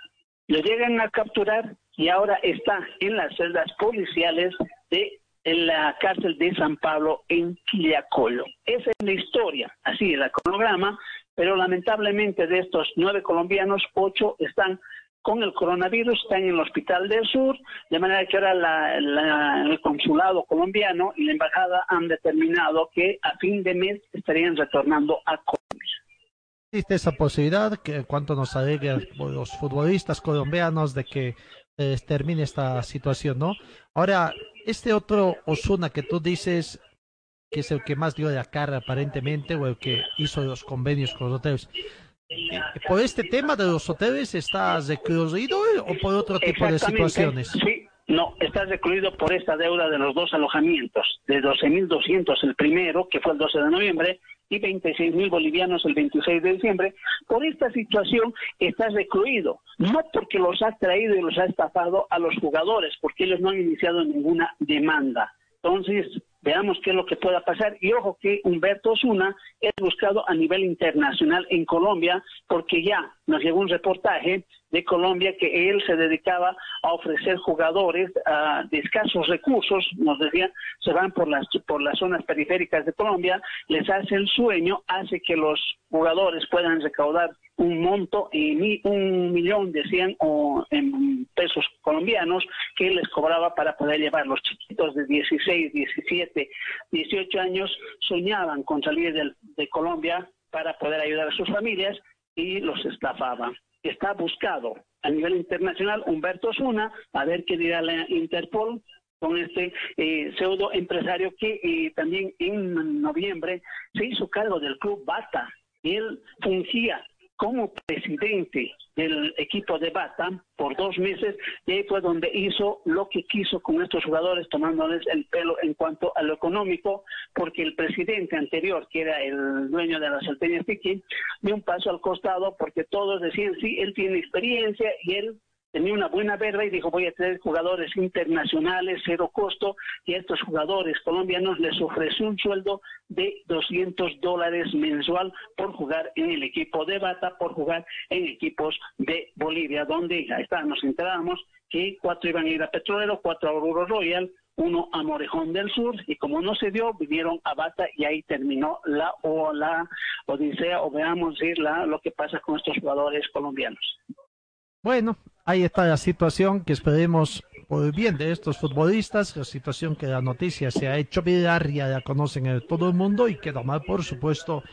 lo llegan a capturar y ahora está en las celdas policiales de la cárcel de San Pablo en Quillacolo. Esa es la historia, así el cronograma, pero lamentablemente de estos nueve colombianos, ocho están con el coronavirus, están en el Hospital del Sur, de manera que ahora el consulado colombiano y la embajada han determinado que a fin de mes estarían retornando a Colombia existe esa posibilidad que cuanto nos alegre los futbolistas colombianos de que eh, termine esta situación, ¿no? Ahora, este otro Osuna que tú dices que es el que más dio la cara aparentemente o el que hizo los convenios con los hoteles. Eh, ¿Por este tema de los hoteles estás recluido o por otro tipo de situaciones? Sí, no, está recluido por esta deuda de los dos alojamientos, de 12.200 el primero, que fue el 12 de noviembre, y 26 mil bolivianos el 26 de diciembre. Por esta situación está recluido, no porque los ha traído y los ha estafado a los jugadores, porque ellos no han iniciado ninguna demanda. Entonces, veamos qué es lo que pueda pasar. Y ojo que Humberto Osuna es buscado a nivel internacional en Colombia, porque ya nos llegó un reportaje de Colombia que él se dedicaba a ofrecer jugadores uh, de escasos recursos, nos decía, se van por las, por las zonas periféricas de Colombia, les hace el sueño, hace que los jugadores puedan recaudar un monto, y un millón de cien o en pesos colombianos que les cobraba para poder llevar. Los chiquitos de 16, 17, 18 años soñaban con salir de Colombia para poder ayudar a sus familias y los estafaban está buscado a nivel internacional Humberto Zuna, a ver qué dirá la Interpol con este eh, pseudo empresario que eh, también en noviembre se hizo cargo del club Bata. Y él fungía como presidente del equipo de Bata por dos meses y ahí fue donde hizo lo que quiso con estos jugadores tomándoles el pelo en cuanto a lo económico porque el presidente anterior que era el dueño de la Salteña Tiki dio un paso al costado porque todos decían sí, él tiene experiencia y él tenía una buena verba y dijo voy a tener jugadores internacionales, cero costo, y a estos jugadores colombianos les ofreció un sueldo de 200 dólares mensual por jugar en el equipo de Bata, por jugar en equipos de Bolivia, donde ya está, nos enterábamos que cuatro iban a ir a Petrolero, cuatro a Oruro Royal, uno a Morejón del Sur, y como no se dio, vinieron a Bata y ahí terminó la, o la odisea, o veamos decir, la, lo que pasa con estos jugadores colombianos. Bueno, ahí está la situación que esperemos por el bien de estos futbolistas, la situación que la noticia se ha hecho viral, ya la conocen en todo el mundo y queda mal, por supuesto,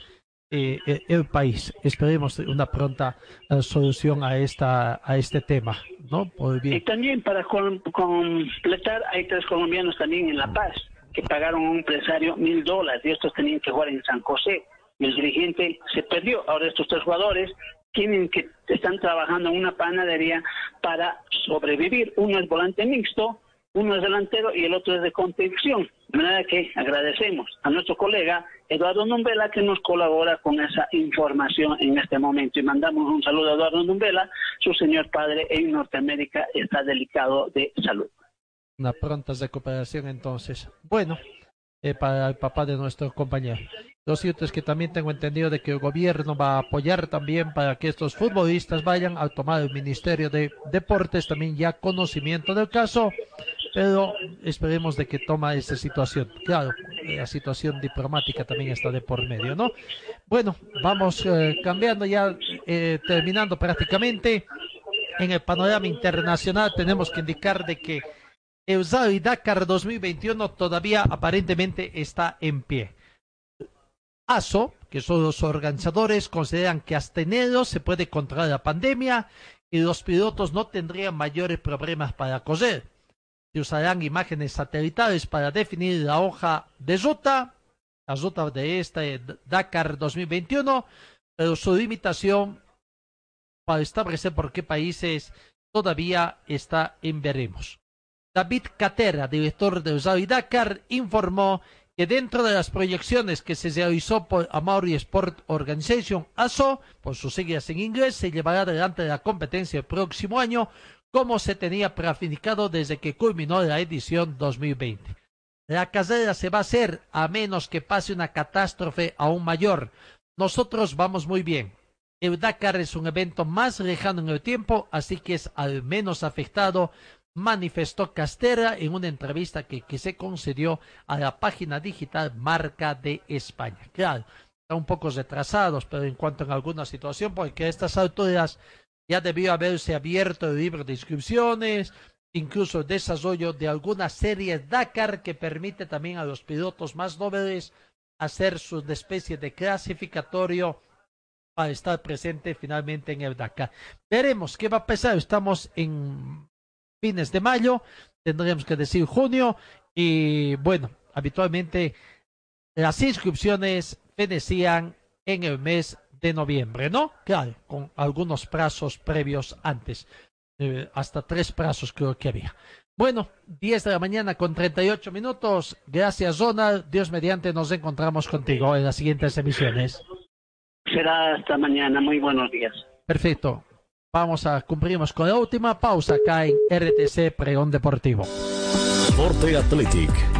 eh, eh, el país. Esperemos una pronta eh, solución a esta a este tema, ¿no? Bien. Y también para com- completar, hay tres colombianos también en La Paz que pagaron a un empresario mil dólares y estos tenían que jugar en San José. El dirigente se perdió. Ahora estos tres jugadores tienen que están trabajando en una panadería para sobrevivir. Uno es volante mixto, uno es delantero y el otro es de contención. De manera que agradecemos a nuestro colega Eduardo Numbela que nos colabora con esa información en este momento y mandamos un saludo a Eduardo Numbela. Su señor padre en Norteamérica está delicado de salud. Una pronta recuperación entonces. Bueno, eh, para el papá de nuestro compañero. Lo cierto es que también tengo entendido de que el gobierno va a apoyar también para que estos futbolistas vayan a tomar el Ministerio de Deportes también ya conocimiento del caso, pero esperemos de que toma esa situación. Claro, la situación diplomática también está de por medio, ¿no? Bueno, vamos eh, cambiando ya, eh, terminando prácticamente. En el panorama internacional tenemos que indicar de que Rally Dakar 2021 todavía aparentemente está en pie. ASO, que son los organizadores, consideran que hasta enero se puede controlar la pandemia y los pilotos no tendrían mayores problemas para correr. Se usarán imágenes satelitales para definir la hoja de ruta, la ruta de este Dakar 2021, pero su limitación para establecer por qué países todavía está en veremos. David Catera, director del Rally Dakar, informó que dentro de las proyecciones que se realizó por Amaury Sport Organization, ASO, por sus siglas en inglés, se llevará adelante la competencia el próximo año, como se tenía planificado desde que culminó la edición 2020. La carrera se va a hacer a menos que pase una catástrofe aún mayor. Nosotros vamos muy bien. El Dakar es un evento más lejano en el tiempo, así que es al menos afectado manifestó Castera en una entrevista que, que, se concedió a la página digital Marca de España. Claro, están un poco retrasados, pero en cuanto a alguna situación, porque a estas alturas ya debió haberse abierto el libro de inscripciones, incluso el desarrollo de alguna serie Dakar que permite también a los pilotos más nobles hacer su especie de clasificatorio para estar presente finalmente en el Dakar. Veremos qué va a pasar. Estamos en fines de mayo, tendríamos que decir junio, y bueno, habitualmente las inscripciones fenecían en el mes de noviembre, ¿no? Claro, con algunos plazos previos antes, eh, hasta tres plazos creo que había. Bueno, 10 de la mañana con 38 minutos. Gracias, Ronald. Dios mediante, nos encontramos contigo en las siguientes emisiones. Será hasta mañana. Muy buenos días. Perfecto. Vamos a cumplimos con la última pausa acá en RTC Pregón Deportivo. Athletic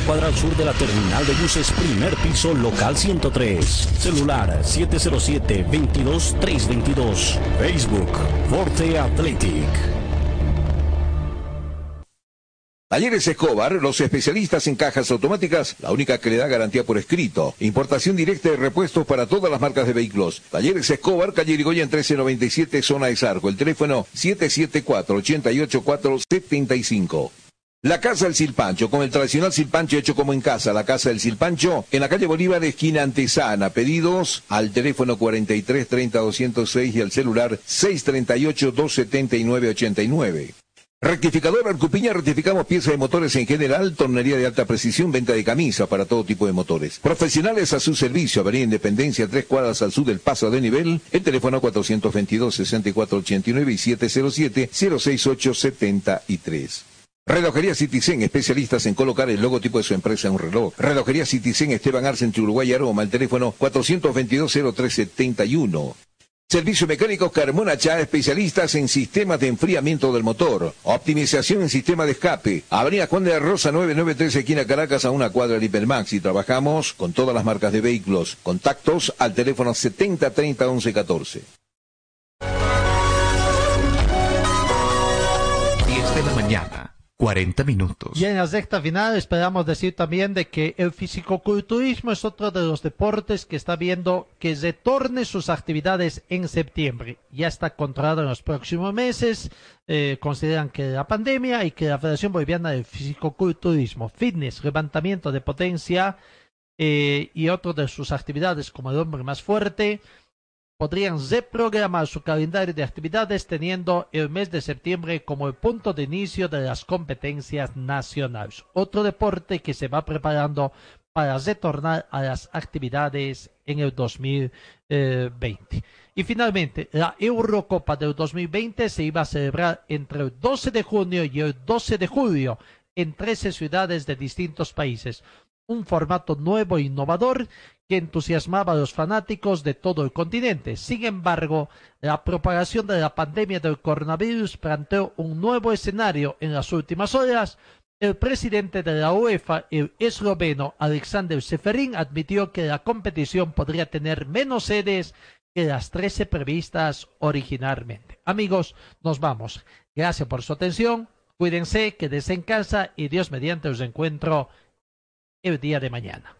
cuadra al sur de la terminal de buses, primer piso, local 103. Celular 707-22-322. Facebook, Forte Athletic. Talleres Escobar, los especialistas en cajas automáticas, la única que le da garantía por escrito. Importación directa de repuestos para todas las marcas de vehículos. Talleres Escobar, calle Irigoyen 1397, zona de Zarco. El teléfono 774-88475. La Casa del Silpancho, con el tradicional silpancho hecho como en casa. La Casa del Silpancho, en la calle Bolívar, esquina Antesana. Pedidos al teléfono 43 30 206 y al celular 638 279 89. Rectificador Arcupiña, rectificamos piezas de motores en general, tornería de alta precisión, venta de camisa para todo tipo de motores. Profesionales a su servicio, Avenida Independencia, tres cuadras al sur del paso de nivel, el teléfono 422-6489 y 707-06873. Relojería Citizen, especialistas en colocar el logotipo de su empresa en un reloj. Relojería Citizen, Esteban Arce, entre Uruguay y Aroma, el teléfono 422-0371. Servicio Mecánico Carmona Chá, especialistas en sistemas de enfriamiento del motor, optimización en sistema de escape. Avenida Juan de la Rosa 993, esquina Caracas, a una cuadra de Hipermax. Y trabajamos con todas las marcas de vehículos. Contactos al teléfono 70 30 11 14. 40 minutos. Y en la sexta final esperamos decir también de que el fisicoculturismo es otro de los deportes que está viendo que retorne sus actividades en septiembre. Ya está controlado en los próximos meses. Eh, consideran que la pandemia y que la Federación Boliviana de Fisicoculturismo, Fitness, Levantamiento de Potencia eh, y otras de sus actividades como el hombre más fuerte podrían reprogramar su calendario de actividades teniendo el mes de septiembre como el punto de inicio de las competencias nacionales. Otro deporte que se va preparando para retornar a las actividades en el 2020. Y finalmente, la Eurocopa del 2020 se iba a celebrar entre el 12 de junio y el 12 de julio en 13 ciudades de distintos países un formato nuevo e innovador que entusiasmaba a los fanáticos de todo el continente. Sin embargo, la propagación de la pandemia del coronavirus planteó un nuevo escenario en las últimas horas. El presidente de la UEFA, el esloveno Alexander Seferin, admitió que la competición podría tener menos sedes que las 13 previstas originalmente. Amigos, nos vamos. Gracias por su atención. Cuídense, quédense en casa y Dios mediante os encuentro el día de mañana.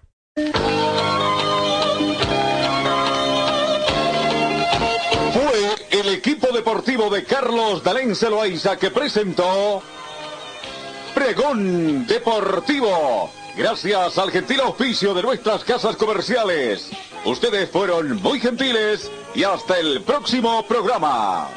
Fue el equipo deportivo de Carlos Dalén Celoaiza que presentó Pregón Deportivo. Gracias al gentil oficio de nuestras casas comerciales. Ustedes fueron muy gentiles y hasta el próximo programa.